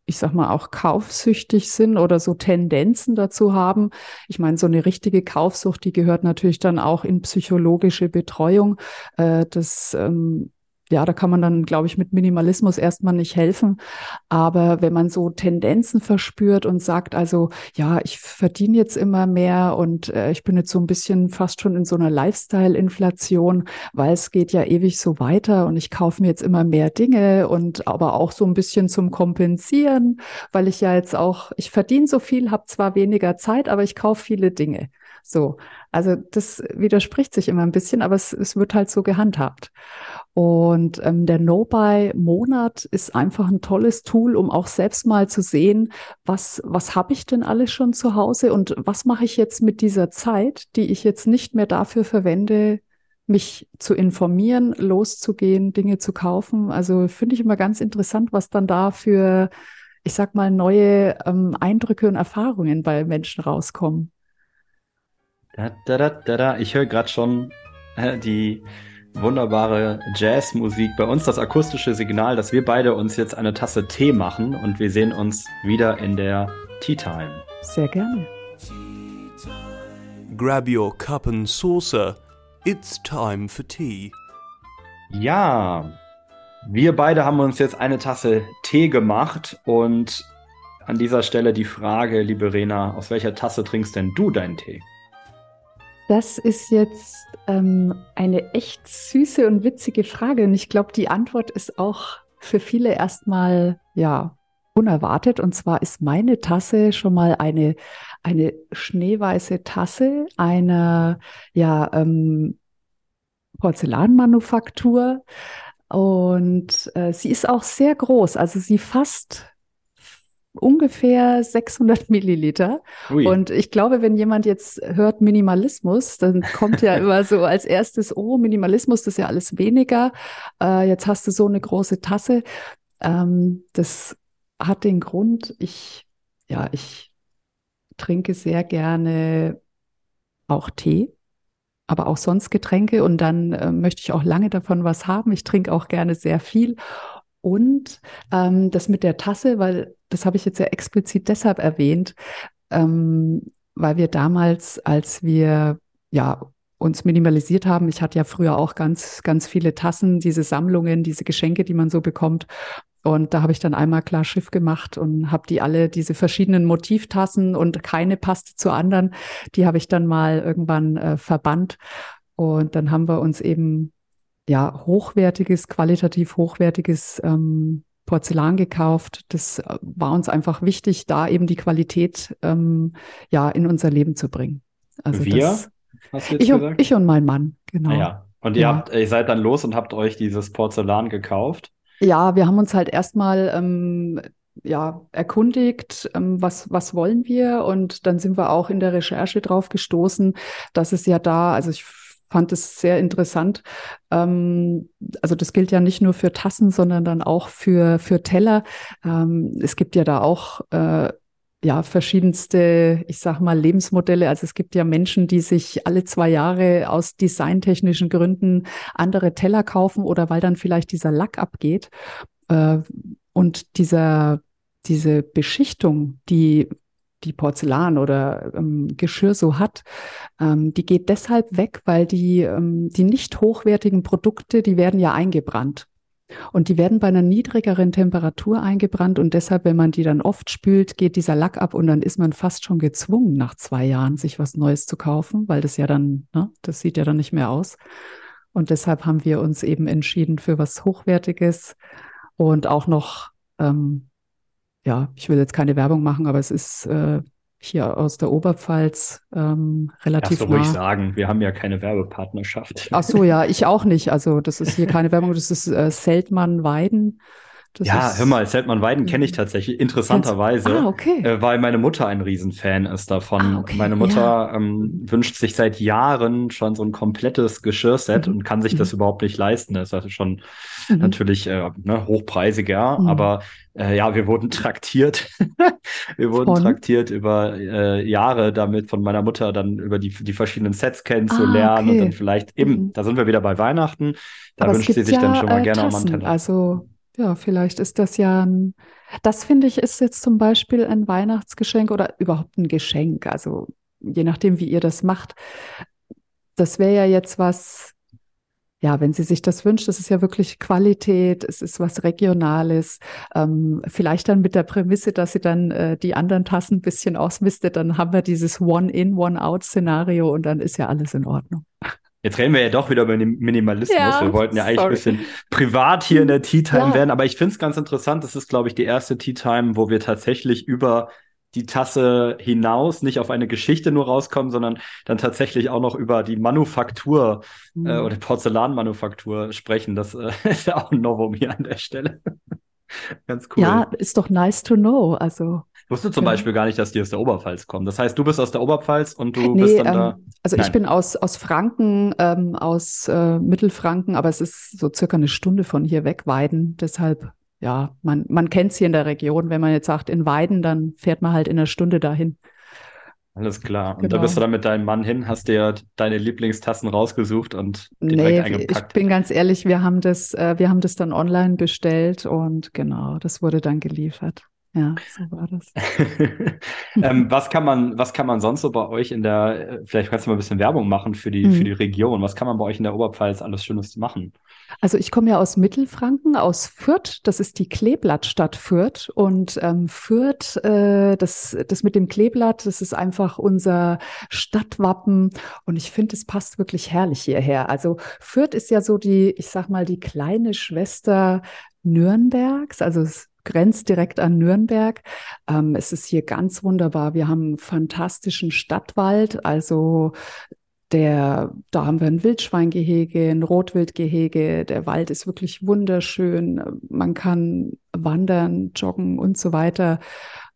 ich sag mal auch kaufsüchtig sind oder so Tendenzen dazu haben. Ich meine, so eine richtige Kaufsucht, die gehört natürlich dann auch in psychologische Betreuung. Äh, das ähm, ja, da kann man dann, glaube ich, mit Minimalismus erstmal nicht helfen. Aber wenn man so Tendenzen verspürt und sagt, also, ja, ich verdiene jetzt immer mehr und äh, ich bin jetzt so ein bisschen fast schon in so einer Lifestyle-Inflation, weil es geht ja ewig so weiter und ich kaufe mir jetzt immer mehr Dinge und aber auch so ein bisschen zum Kompensieren, weil ich ja jetzt auch, ich verdiene so viel, habe zwar weniger Zeit, aber ich kaufe viele Dinge. So, also das widerspricht sich immer ein bisschen, aber es, es wird halt so gehandhabt. Und ähm, der No-Buy-Monat ist einfach ein tolles Tool, um auch selbst mal zu sehen, was, was habe ich denn alles schon zu Hause und was mache ich jetzt mit dieser Zeit, die ich jetzt nicht mehr dafür verwende, mich zu informieren, loszugehen, Dinge zu kaufen. Also finde ich immer ganz interessant, was dann da für, ich sag mal, neue ähm, Eindrücke und Erfahrungen bei Menschen rauskommen.
Da, da, da, da, da. Ich höre gerade schon äh, die wunderbare Jazzmusik. Bei uns das akustische Signal, dass wir beide uns jetzt eine Tasse Tee machen und wir sehen uns wieder in der Tea Time.
Sehr gerne.
Grab your cup and saucer. It's time for tea.
Ja, wir beide haben uns jetzt eine Tasse Tee gemacht und an dieser Stelle die Frage, liebe Rena, aus welcher Tasse trinkst denn du deinen Tee?
Das ist jetzt ähm, eine echt süße und witzige Frage. Und ich glaube, die Antwort ist auch für viele erstmal, ja, unerwartet. Und zwar ist meine Tasse schon mal eine, eine schneeweiße Tasse einer, ja, ähm, Porzellanmanufaktur. Und äh, sie ist auch sehr groß. Also sie fasst ungefähr 600 Milliliter. Ui. Und ich glaube, wenn jemand jetzt hört Minimalismus, dann kommt ja immer so als erstes, oh, Minimalismus, das ist ja alles weniger. Äh, jetzt hast du so eine große Tasse. Ähm, das hat den Grund, ich, ja, ich trinke sehr gerne auch Tee aber auch sonst Getränke und dann äh, möchte ich auch lange davon was haben. Ich trinke auch gerne sehr viel und ähm, das mit der Tasse, weil das habe ich jetzt ja explizit deshalb erwähnt, ähm, weil wir damals, als wir ja uns minimalisiert haben. Ich hatte ja früher auch ganz, ganz viele Tassen, diese Sammlungen, diese Geschenke, die man so bekommt. Und da habe ich dann einmal klar Schiff gemacht und habe die alle, diese verschiedenen Motivtassen und keine passte zur anderen, die habe ich dann mal irgendwann äh, verbannt. Und dann haben wir uns eben ja hochwertiges, qualitativ hochwertiges ähm, Porzellan gekauft. Das äh, war uns einfach wichtig, da eben die Qualität ähm, ja in unser Leben zu bringen.
Also wir? Das,
ich? Und, ich und mein Mann, genau. Ah,
ja. Und ihr, ja. habt, ihr seid dann los und habt euch dieses Porzellan gekauft?
Ja, wir haben uns halt erstmal ähm, ja, erkundigt, ähm, was, was wollen wir? Und dann sind wir auch in der Recherche drauf gestoßen, dass es ja da, also ich fand es sehr interessant. Ähm, also das gilt ja nicht nur für Tassen, sondern dann auch für, für Teller. Ähm, es gibt ja da auch äh, ja, verschiedenste, ich sag mal, Lebensmodelle. Also es gibt ja Menschen, die sich alle zwei Jahre aus designtechnischen Gründen andere Teller kaufen oder weil dann vielleicht dieser Lack abgeht. Äh, und dieser, diese Beschichtung, die die Porzellan oder ähm, Geschirr so hat, ähm, die geht deshalb weg, weil die, ähm, die nicht hochwertigen Produkte, die werden ja eingebrannt. Und die werden bei einer niedrigeren Temperatur eingebrannt und deshalb, wenn man die dann oft spült, geht dieser Lack ab und dann ist man fast schon gezwungen, nach zwei Jahren sich was Neues zu kaufen, weil das ja dann, ne, das sieht ja dann nicht mehr aus. Und deshalb haben wir uns eben entschieden für was Hochwertiges und auch noch, ähm, ja, ich will jetzt keine Werbung machen, aber es ist äh, hier aus der Oberpfalz ähm, relativ Darfst du ruhig
sagen, wir haben ja keine Werbepartnerschaft.
Ach so, ja, ich auch nicht. Also das ist hier keine Werbung, das ist äh, Seltmann-Weiden.
Das ja, hör mal, Seltmann Weiden kenne ich tatsächlich, interessanterweise, ah, okay. äh, weil meine Mutter ein Riesenfan ist davon. Ah, okay, meine Mutter ja. ähm, wünscht sich seit Jahren schon so ein komplettes Geschirrset mhm. und kann sich mhm. das überhaupt nicht leisten. Das ist also schon mhm. natürlich äh, ne, hochpreisiger, mhm. aber äh, ja, wir wurden traktiert. wir wurden von? traktiert über äh, Jahre damit von meiner Mutter dann über die, die verschiedenen Sets kennenzulernen ah, okay. und dann vielleicht eben, mhm. da sind wir wieder bei Weihnachten. Da aber wünscht sie sich ja, dann schon mal äh, gerne
Tassen,
einen Teller.
Also ja, vielleicht ist das ja ein, das finde ich, ist jetzt zum Beispiel ein Weihnachtsgeschenk oder überhaupt ein Geschenk. Also je nachdem, wie ihr das macht. Das wäre ja jetzt was, ja, wenn sie sich das wünscht, das ist ja wirklich Qualität, es ist was Regionales. Ähm, vielleicht dann mit der Prämisse, dass sie dann äh, die anderen Tassen ein bisschen ausmistet, dann haben wir dieses One-in, One-out-Szenario und dann ist ja alles in Ordnung.
Jetzt reden wir ja doch wieder über den Minimalismus. Ja, wir wollten ja eigentlich sorry. ein bisschen privat hier in der Tea Time ja. werden, aber ich finde es ganz interessant. Das ist, glaube ich, die erste Tea Time, wo wir tatsächlich über die Tasse hinaus nicht auf eine Geschichte nur rauskommen, sondern dann tatsächlich auch noch über die Manufaktur äh, mhm. äh, oder Porzellanmanufaktur sprechen. Das äh, ist ja auch ein Novum hier an der Stelle.
Ganz cool. Ja, ist doch nice to know. Also
ich wusste zum ja. Beispiel gar nicht, dass die aus der Oberpfalz kommen. Das heißt, du bist aus der Oberpfalz und du nee, bist dann ähm, da.
Also Nein. ich bin aus, aus Franken, ähm, aus äh, Mittelfranken, aber es ist so circa eine Stunde von hier weg, Weiden. Deshalb, ja, man, man kennt es hier in der Region. Wenn man jetzt sagt, in Weiden, dann fährt man halt in einer Stunde dahin.
Alles klar. Und genau. da bist du dann mit deinem Mann hin, hast dir deine Lieblingstassen rausgesucht und direkt nee, eingepackt.
Ich bin ganz ehrlich, wir haben das, äh, wir haben das dann online bestellt und genau, das wurde dann geliefert. Ja, so war das.
ähm, was kann man, was kann man sonst so bei euch in der, vielleicht kannst du mal ein bisschen Werbung machen für die, mhm. für die Region. Was kann man bei euch in der Oberpfalz alles Schönes machen?
Also ich komme ja aus Mittelfranken, aus Fürth. Das ist die Kleeblattstadt Fürth. Und ähm, Fürth, äh, das, das mit dem Kleeblatt, das ist einfach unser Stadtwappen. Und ich finde, es passt wirklich herrlich hierher. Also Fürth ist ja so die, ich sag mal, die kleine Schwester Nürnbergs. Also es grenzt direkt an Nürnberg. Ähm, es ist hier ganz wunderbar. Wir haben einen fantastischen Stadtwald, also der, da haben wir ein Wildschweingehege, ein Rotwildgehege. Der Wald ist wirklich wunderschön. Man kann wandern, joggen und so weiter.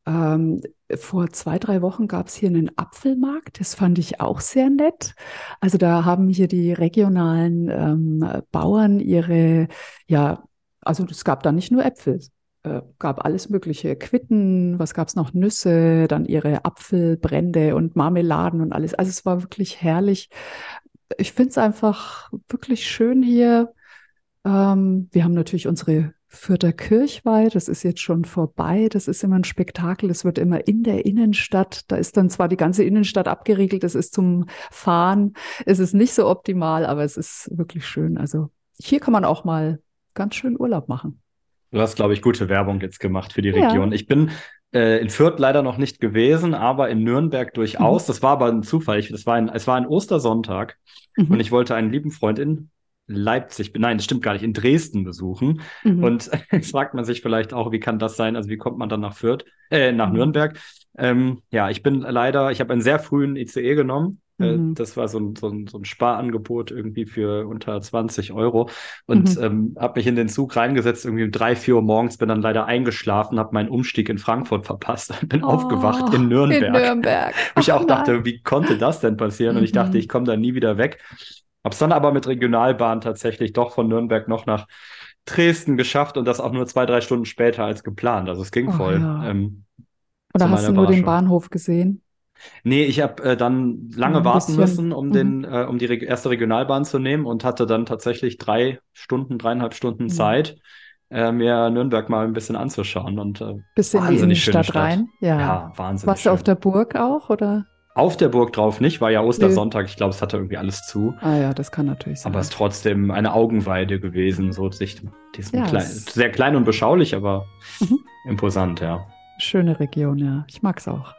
Ähm, vor zwei, drei Wochen gab es hier einen Apfelmarkt. Das fand ich auch sehr nett. Also da haben hier die regionalen ähm, Bauern ihre, ja, also es gab da nicht nur Äpfel, äh, gab alles Mögliche, Quitten, was gab es noch, Nüsse, dann ihre Apfelbrände und Marmeladen und alles. Also es war wirklich herrlich. Ich finde es einfach wirklich schön hier. Ähm, wir haben natürlich unsere Fürther Kirchweih, das ist jetzt schon vorbei. Das ist immer ein Spektakel. Das wird immer in der Innenstadt. Da ist dann zwar die ganze Innenstadt abgeriegelt. Das ist zum Fahren. Es ist nicht so optimal, aber es ist wirklich schön. Also hier kann man auch mal ganz schön Urlaub machen.
Du hast, glaube ich, gute Werbung jetzt gemacht für die Region. Ja. Ich bin äh, in Fürth leider noch nicht gewesen, aber in Nürnberg durchaus. Mhm. Das war aber ein Zufall. Ich, das war ein, es war ein Ostersonntag mhm. und ich wollte einen lieben Freund in Leipzig, nein, das stimmt gar nicht, in Dresden besuchen. Mhm. Und jetzt fragt man sich vielleicht auch, wie kann das sein? Also wie kommt man dann nach Fürth, äh, nach mhm. Nürnberg? Ähm, ja, ich bin leider, ich habe einen sehr frühen ICE genommen. Äh, mhm. Das war so ein, so, ein, so ein Sparangebot irgendwie für unter 20 Euro und mhm. ähm, habe mich in den Zug reingesetzt, irgendwie um drei, vier Uhr morgens, bin dann leider eingeschlafen, habe meinen Umstieg in Frankfurt verpasst, bin oh, aufgewacht in Nürnberg. In Nürnberg. Wo ich auch dachte, wie konnte das denn passieren? Und ich dachte, mhm. ich komme da nie wieder weg. Hab's dann aber mit Regionalbahn tatsächlich doch von Nürnberg noch nach Dresden geschafft und das auch nur zwei, drei Stunden später als geplant. Also es ging oh, voll. Ja. Ähm,
Oder hast du nur den Bahnhof gesehen?
Nee, ich habe äh, dann lange warten müssen, um, mhm. den, äh, um die Re erste Regionalbahn zu nehmen und hatte dann tatsächlich drei Stunden, dreieinhalb Stunden mhm. Zeit, äh, mir Nürnberg mal ein bisschen anzuschauen. Und äh,
bisschen in die Stadt, Stadt rein.
Ja, ja wahnsinnig.
Warst du auf der Burg auch oder?
Auf der Burg drauf nicht, war ja Ostersonntag. Ich glaube, es hatte irgendwie alles zu.
Ah ja, das kann natürlich sein.
Aber es ist trotzdem eine Augenweide gewesen, so sich diesem ja, klein, sehr klein und beschaulich, aber mhm. imposant, ja.
Schöne Region, ja. Ich mag es auch.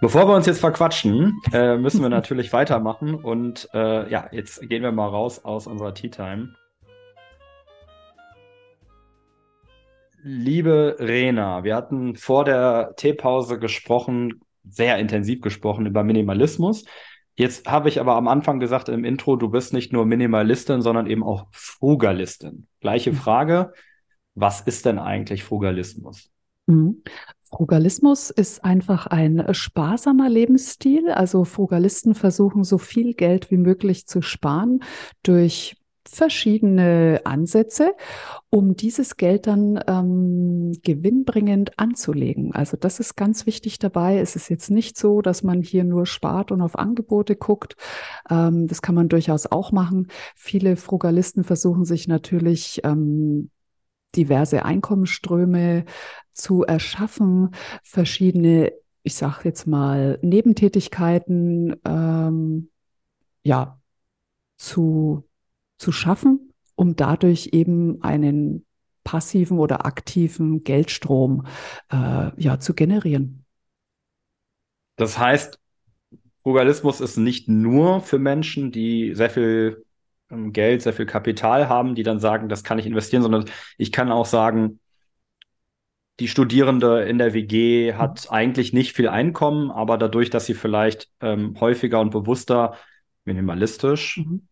Bevor wir uns jetzt verquatschen, äh, müssen wir natürlich weitermachen. Und äh, ja, jetzt gehen wir mal raus aus unserer Tea Time. Liebe Rena, wir hatten vor der Teepause gesprochen sehr intensiv gesprochen über Minimalismus. Jetzt habe ich aber am Anfang gesagt im Intro, du bist nicht nur Minimalistin, sondern eben auch Frugalistin. Gleiche mhm. Frage, was ist denn eigentlich Frugalismus?
Frugalismus ist einfach ein sparsamer Lebensstil. Also Frugalisten versuchen so viel Geld wie möglich zu sparen durch verschiedene Ansätze, um dieses Geld dann ähm, gewinnbringend anzulegen. Also das ist ganz wichtig dabei. Es ist jetzt nicht so, dass man hier nur spart und auf Angebote guckt. Ähm, das kann man durchaus auch machen. Viele Frugalisten versuchen sich natürlich ähm, diverse Einkommensströme zu erschaffen, verschiedene, ich sage jetzt mal, Nebentätigkeiten, ähm, ja, zu zu schaffen, um dadurch eben einen passiven oder aktiven Geldstrom äh, ja, zu generieren.
Das heißt, Frugalismus ist nicht nur für Menschen, die sehr viel Geld, sehr viel Kapital haben, die dann sagen, das kann ich investieren, sondern ich kann auch sagen, die Studierende in der WG hat mhm. eigentlich nicht viel Einkommen, aber dadurch, dass sie vielleicht ähm, häufiger und bewusster minimalistisch mhm.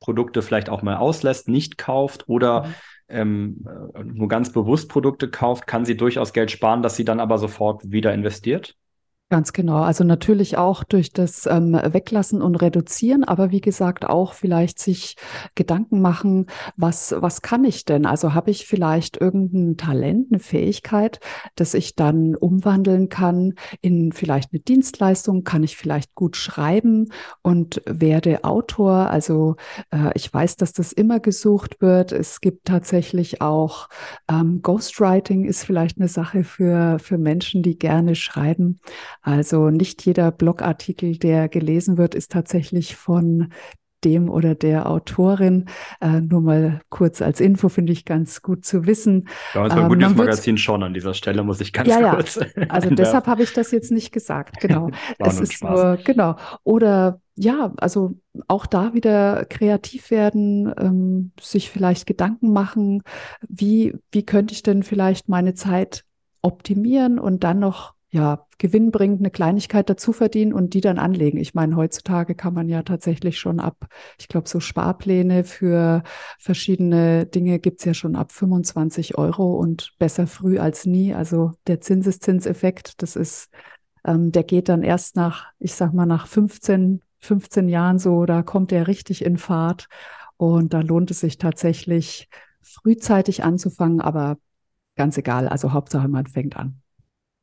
Produkte vielleicht auch mal auslässt, nicht kauft oder mhm. ähm, äh, nur ganz bewusst Produkte kauft, kann sie durchaus Geld sparen, dass sie dann aber sofort wieder investiert?
Ganz genau. Also natürlich auch durch das ähm, Weglassen und Reduzieren, aber wie gesagt auch vielleicht sich Gedanken machen, was, was kann ich denn? Also habe ich vielleicht irgendein Talent, eine Fähigkeit, dass ich dann umwandeln kann in vielleicht eine Dienstleistung? Kann ich vielleicht gut schreiben und werde Autor? Also äh, ich weiß, dass das immer gesucht wird. Es gibt tatsächlich auch ähm, Ghostwriting ist vielleicht eine Sache für, für Menschen, die gerne schreiben. Also nicht jeder Blogartikel, der gelesen wird, ist tatsächlich von dem oder der Autorin. Äh, nur mal kurz als Info finde ich ganz gut zu wissen.
Bei uns beim ähm, Good Magazin schon an dieser Stelle, muss ich ganz ja, kurz. Ja.
Also deshalb habe ich das jetzt nicht gesagt, genau. es ist Spaß. nur, genau. Oder ja, also auch da wieder kreativ werden, ähm, sich vielleicht Gedanken machen, wie, wie könnte ich denn vielleicht meine Zeit optimieren und dann noch ja, gewinnbringend eine Kleinigkeit dazu verdienen und die dann anlegen. Ich meine, heutzutage kann man ja tatsächlich schon ab, ich glaube, so Sparpläne für verschiedene Dinge gibt's ja schon ab 25 Euro und besser früh als nie. Also der Zinseszinseffekt, das ist, ähm, der geht dann erst nach, ich sag mal, nach 15, 15 Jahren so, da kommt der richtig in Fahrt. Und da lohnt es sich tatsächlich, frühzeitig anzufangen, aber ganz egal. Also Hauptsache, man fängt an.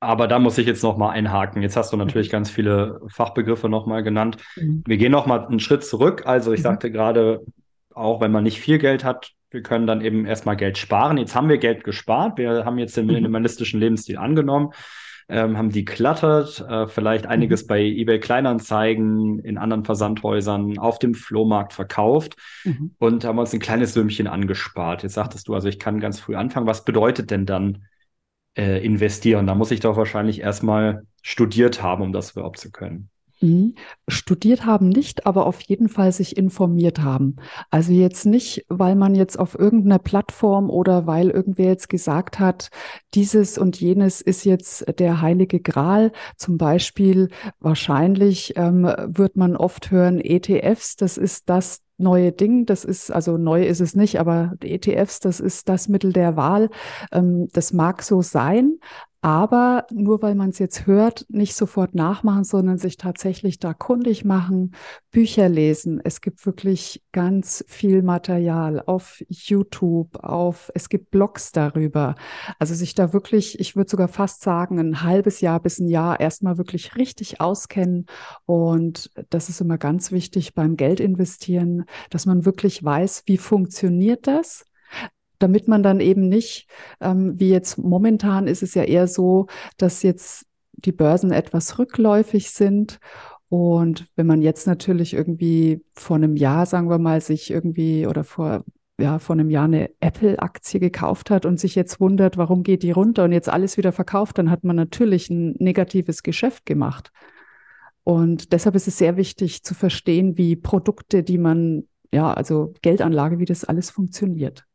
Aber da muss ich jetzt nochmal einhaken. Jetzt hast du natürlich mhm. ganz viele Fachbegriffe nochmal genannt. Mhm. Wir gehen nochmal einen Schritt zurück. Also ich mhm. sagte gerade, auch wenn man nicht viel Geld hat, wir können dann eben erstmal Geld sparen. Jetzt haben wir Geld gespart. Wir haben jetzt den minimalistischen Lebensstil angenommen, ähm, haben decluttert, äh, vielleicht einiges bei eBay Kleinanzeigen, in anderen Versandhäusern, auf dem Flohmarkt verkauft mhm. und haben uns ein kleines Sümmchen angespart. Jetzt sagtest du, also ich kann ganz früh anfangen. Was bedeutet denn dann äh, investieren? Da muss ich doch wahrscheinlich erstmal studiert haben, um das überhaupt zu können.
Mhm. Studiert haben nicht, aber auf jeden Fall sich informiert haben. Also jetzt nicht, weil man jetzt auf irgendeiner Plattform oder weil irgendwer jetzt gesagt hat, dieses und jenes ist jetzt der heilige Gral. Zum Beispiel wahrscheinlich ähm, wird man oft hören, ETFs, das ist das neue Ding. Das ist, also neu ist es nicht, aber ETFs, das ist das Mittel der Wahl. Ähm, das mag so sein, aber nur weil man es jetzt hört, nicht sofort nachmachen, sondern sich tatsächlich da kundig machen, Bücher lesen. Es gibt wirklich ganz viel Material auf YouTube, auf, es gibt Blogs darüber. Also sich da wirklich, ich würde sogar fast sagen, ein halbes Jahr bis ein Jahr erstmal wirklich richtig auskennen. Und das ist immer ganz wichtig beim Geld investieren, dass man wirklich weiß, wie funktioniert das? Damit man dann eben nicht, ähm, wie jetzt momentan ist es ja eher so, dass jetzt die Börsen etwas rückläufig sind. Und wenn man jetzt natürlich irgendwie vor einem Jahr, sagen wir mal, sich irgendwie oder vor ja, vor einem Jahr eine Apple-Aktie gekauft hat und sich jetzt wundert, warum geht die runter und jetzt alles wieder verkauft, dann hat man natürlich ein negatives Geschäft gemacht. Und deshalb ist es sehr wichtig zu verstehen, wie Produkte, die man, ja, also Geldanlage, wie das alles funktioniert.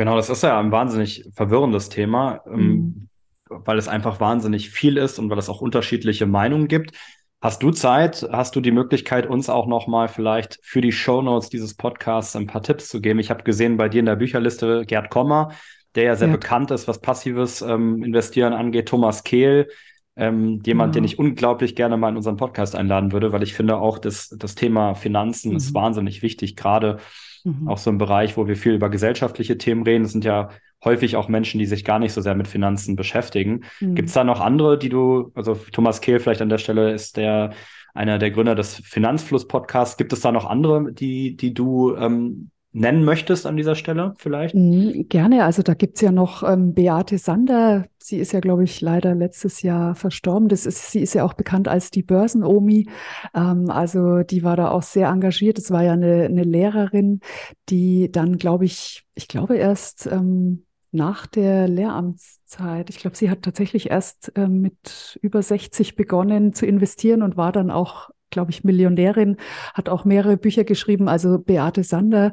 Genau, das ist ja ein wahnsinnig verwirrendes Thema, ähm, mhm. weil es einfach wahnsinnig viel ist und weil es auch unterschiedliche Meinungen gibt. Hast du Zeit? Hast du die Möglichkeit, uns auch nochmal vielleicht für die Show Notes dieses Podcasts ein paar Tipps zu geben? Ich habe gesehen bei dir in der Bücherliste Gerd Kommer, der ja sehr Gerd. bekannt ist, was passives ähm, Investieren angeht. Thomas Kehl, ähm, jemand, ja. den ich unglaublich gerne mal in unseren Podcast einladen würde, weil ich finde auch, dass das Thema Finanzen mhm. ist wahnsinnig wichtig, gerade Mhm. Auch so ein Bereich, wo wir viel über gesellschaftliche Themen reden. Das sind ja häufig auch Menschen, die sich gar nicht so sehr mit Finanzen beschäftigen. Mhm. Gibt es da noch andere, die du, also Thomas Kehl vielleicht an der Stelle ist der einer der Gründer des Finanzfluss-Podcasts. Gibt es da noch andere, die, die du ähm, nennen möchtest an dieser Stelle vielleicht?
Mhm, gerne. Also da gibt's ja noch ähm, Beate Sander. Sie ist ja, glaube ich, leider letztes Jahr verstorben. Das ist, sie ist ja auch bekannt als die Börsenomi. Ähm, also die war da auch sehr engagiert. Es war ja eine, eine Lehrerin, die dann, glaube ich, ich glaube erst ähm, nach der Lehramtszeit. Ich glaube, sie hat tatsächlich erst äh, mit über 60 begonnen zu investieren und war dann auch glaube ich, Millionärin, hat auch mehrere Bücher geschrieben, also Beate Sander.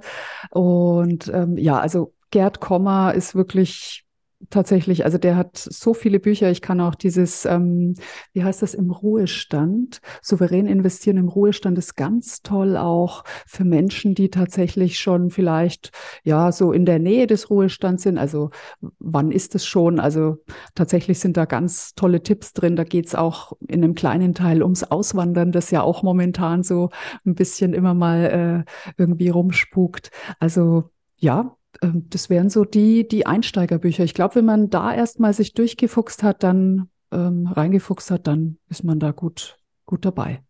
Und ähm, ja, also Gerd Kommer ist wirklich tatsächlich, also der hat so viele Bücher. Ich kann auch dieses, ähm, wie heißt das, im Ruhestand, souverän investieren im Ruhestand ist ganz toll auch für Menschen, die tatsächlich schon vielleicht ja so in der Nähe des Ruhestands sind. Also wann ist es schon? Also tatsächlich sind da ganz tolle Tipps drin. Da geht's auch in einem kleinen Teil ums Auswandern, das ja auch momentan so ein bisschen immer mal äh, irgendwie rumspukt. Also ja, das wären so die, die Einsteigerbücher. Ich glaube, wenn man da erstmal sich durchgefuchst hat, dann ähm, reingefuchst hat, dann ist man da gut, gut dabei.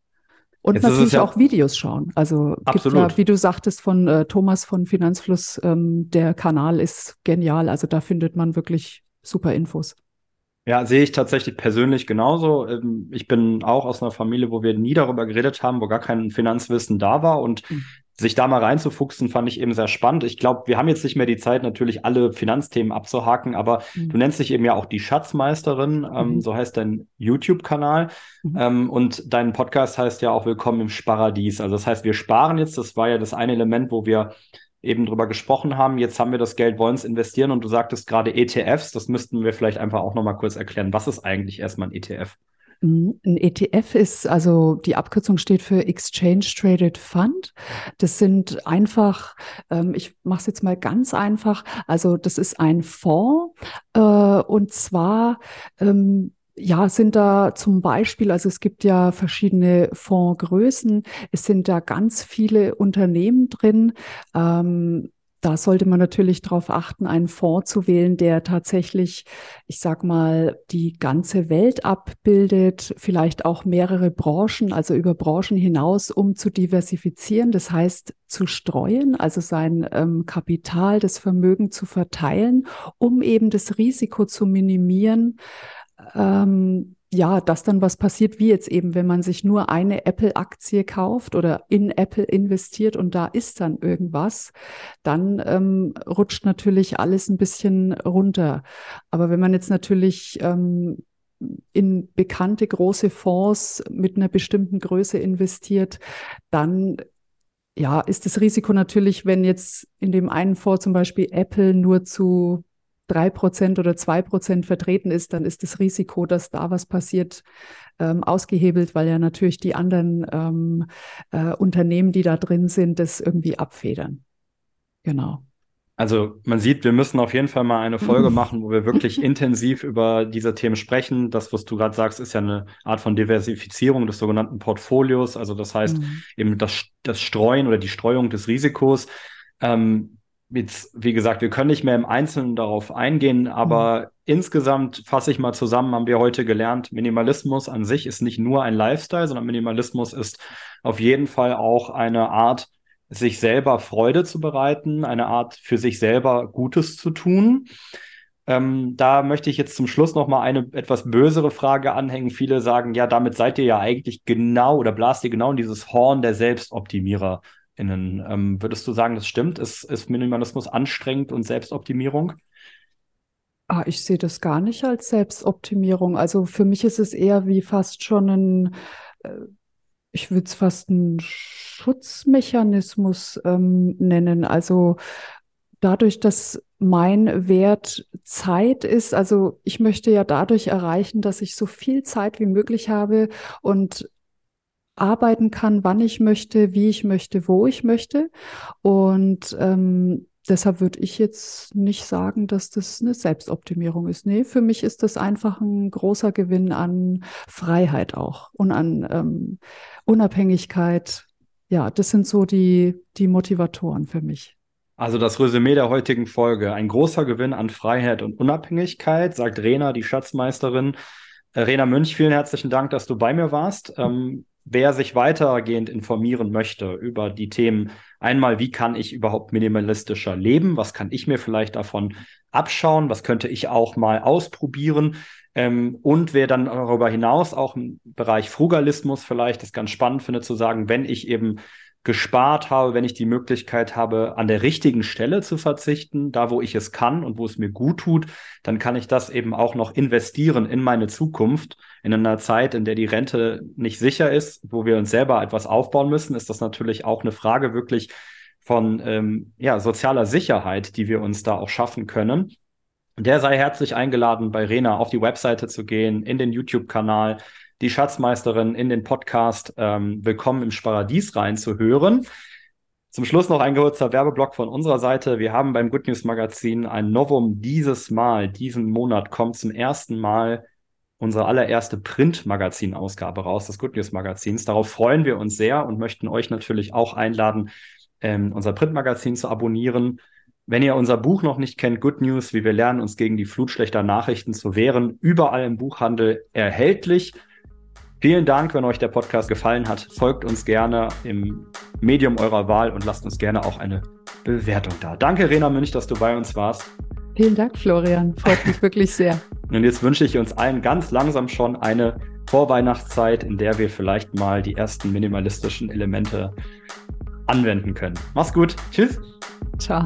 Und Jetzt natürlich ja auch Videos schauen. Also absolut. gibt ja, wie du sagtest, von äh, Thomas von Finanzfluss, ähm, der Kanal ist genial. Also da findet man wirklich super Infos.
Ja, sehe ich tatsächlich persönlich genauso. Ähm, ich bin auch aus einer Familie, wo wir nie darüber geredet haben, wo gar kein Finanzwissen da war. Und mhm sich da mal reinzufuchsen, fand ich eben sehr spannend. Ich glaube, wir haben jetzt nicht mehr die Zeit, natürlich alle Finanzthemen abzuhaken, aber mhm. du nennst dich eben ja auch die Schatzmeisterin, ähm, mhm. so heißt dein YouTube-Kanal. Mhm. Ähm, und dein Podcast heißt ja auch Willkommen im Sparadies. Also das heißt, wir sparen jetzt, das war ja das eine Element, wo wir eben drüber gesprochen haben. Jetzt haben wir das Geld, wollen es investieren und du sagtest gerade ETFs, das müssten wir vielleicht einfach auch nochmal kurz erklären. Was ist eigentlich erstmal ein ETF?
Mhm. Ein ETF ist, also die Abkürzung steht für Exchange Traded Fund. Das sind einfach, ähm, ich mache es jetzt mal ganz einfach, also das ist ein Fonds äh, und zwar ähm, ja, sind da zum Beispiel, also es gibt ja verschiedene Fondsgrößen, es sind da ganz viele Unternehmen drin. Ähm, da sollte man natürlich darauf achten, einen Fonds zu wählen, der tatsächlich, ich sag mal, die ganze Welt abbildet, vielleicht auch mehrere Branchen, also über Branchen hinaus, um zu diversifizieren. Das heißt, zu streuen, also sein ähm, Kapital, das Vermögen zu verteilen, um eben das Risiko zu minimieren, ähm, ja, dass dann was passiert, wie jetzt eben, wenn man sich nur eine Apple-Aktie kauft oder in Apple investiert und da ist dann irgendwas, dann ähm, rutscht natürlich alles ein bisschen runter. Aber wenn man jetzt natürlich ähm, in bekannte große Fonds mit einer bestimmten Größe investiert, dann ja, ist das Risiko natürlich, wenn jetzt in dem einen Fonds zum Beispiel Apple nur zu drei Prozent oder zwei Prozent vertreten ist, dann ist das Risiko, dass da was passiert, ähm, ausgehebelt, weil ja natürlich die anderen ähm, äh, Unternehmen, die da drin sind, das irgendwie abfedern. Genau.
Also man sieht, wir müssen auf jeden Fall mal eine Folge machen, wo wir wirklich intensiv über diese Themen sprechen. Das, was du gerade sagst, ist ja eine Art von Diversifizierung des sogenannten Portfolios. Also das heißt mhm. eben das, das Streuen oder die Streuung des Risikos. Ähm, jetzt, wie gesagt, wir können nicht mehr im Einzelnen darauf eingehen, aber mhm. insgesamt fasse ich mal zusammen, haben wir heute gelernt, Minimalismus an sich ist nicht nur ein Lifestyle, sondern Minimalismus ist auf jeden Fall auch eine Art, sich selber Freude zu bereiten, eine Art für sich selber Gutes zu tun. Ähm, da möchte ich jetzt zum Schluss noch mal eine etwas bösere Frage anhängen. Viele sagen, ja, damit seid ihr ja eigentlich genau oder blast ihr genau in dieses Horn der Selbstoptimierer innen. Ähm, würdest du sagen, das stimmt? Ist, ist Minimalismus anstrengend und Selbstoptimierung?
Ah, ich sehe das gar nicht als Selbstoptimierung. Also für mich ist es eher wie fast schon ein, äh, ich würde es fast einen Schutzmechanismus ähm, nennen. Also dadurch, dass mein Wert Zeit ist, also ich möchte ja dadurch erreichen, dass ich so viel Zeit wie möglich habe und arbeiten kann, wann ich möchte, wie ich möchte, wo ich möchte. Und ähm, deshalb würde ich jetzt nicht sagen, dass das eine Selbstoptimierung ist. Nee, für mich ist das einfach ein großer Gewinn an Freiheit auch und an ähm, Unabhängigkeit. Ja, das sind so die, die Motivatoren für mich.
Also das Resümee der heutigen Folge. Ein großer Gewinn an Freiheit und Unabhängigkeit, sagt Rena, die Schatzmeisterin. Äh, Rena Münch, vielen herzlichen Dank, dass du bei mir warst. Ähm, wer sich weitergehend informieren möchte über die Themen, einmal, wie kann ich überhaupt minimalistischer leben? Was kann ich mir vielleicht davon abschauen? Was könnte ich auch mal ausprobieren? Ähm, und wer dann darüber hinaus auch im Bereich Frugalismus vielleicht das ganz spannend findet zu sagen, wenn ich eben gespart habe, wenn ich die Möglichkeit habe, an der richtigen Stelle zu verzichten, da wo ich es kann und wo es mir gut tut, dann kann ich das eben auch noch investieren in meine Zukunft. In einer Zeit, in der die Rente nicht sicher ist, wo wir uns selber etwas aufbauen müssen, ist das natürlich auch eine Frage wirklich von ähm, ja, sozialer Sicherheit, die wir uns da auch schaffen können. Der sei herzlich eingeladen, bei Rena auf die Webseite zu gehen, in den YouTube-Kanal, die Schatzmeisterin in den Podcast ähm, Willkommen im Sparadies reinzuhören. Zum Schluss noch ein kurzer Werbeblock von unserer Seite. Wir haben beim Good News Magazin ein Novum dieses Mal, diesen Monat kommt zum ersten Mal unsere allererste Print-Magazin-Ausgabe raus, des Good News Magazins. Darauf freuen wir uns sehr und möchten euch natürlich auch einladen, ähm, unser Printmagazin zu abonnieren. Wenn ihr unser Buch noch nicht kennt, Good News, wie wir lernen, uns gegen die Flut schlechter Nachrichten zu wehren, überall im Buchhandel erhältlich. Vielen Dank, wenn euch der Podcast gefallen hat. Folgt uns gerne im Medium eurer Wahl und lasst uns gerne auch eine Bewertung da. Danke, Rena Münch, dass du bei uns warst.
Vielen Dank, Florian. Freut mich wirklich sehr.
Und jetzt wünsche ich uns allen ganz langsam schon eine Vorweihnachtszeit, in der wir vielleicht mal die ersten minimalistischen Elemente anwenden können. Mach's gut. Tschüss.
Ciao.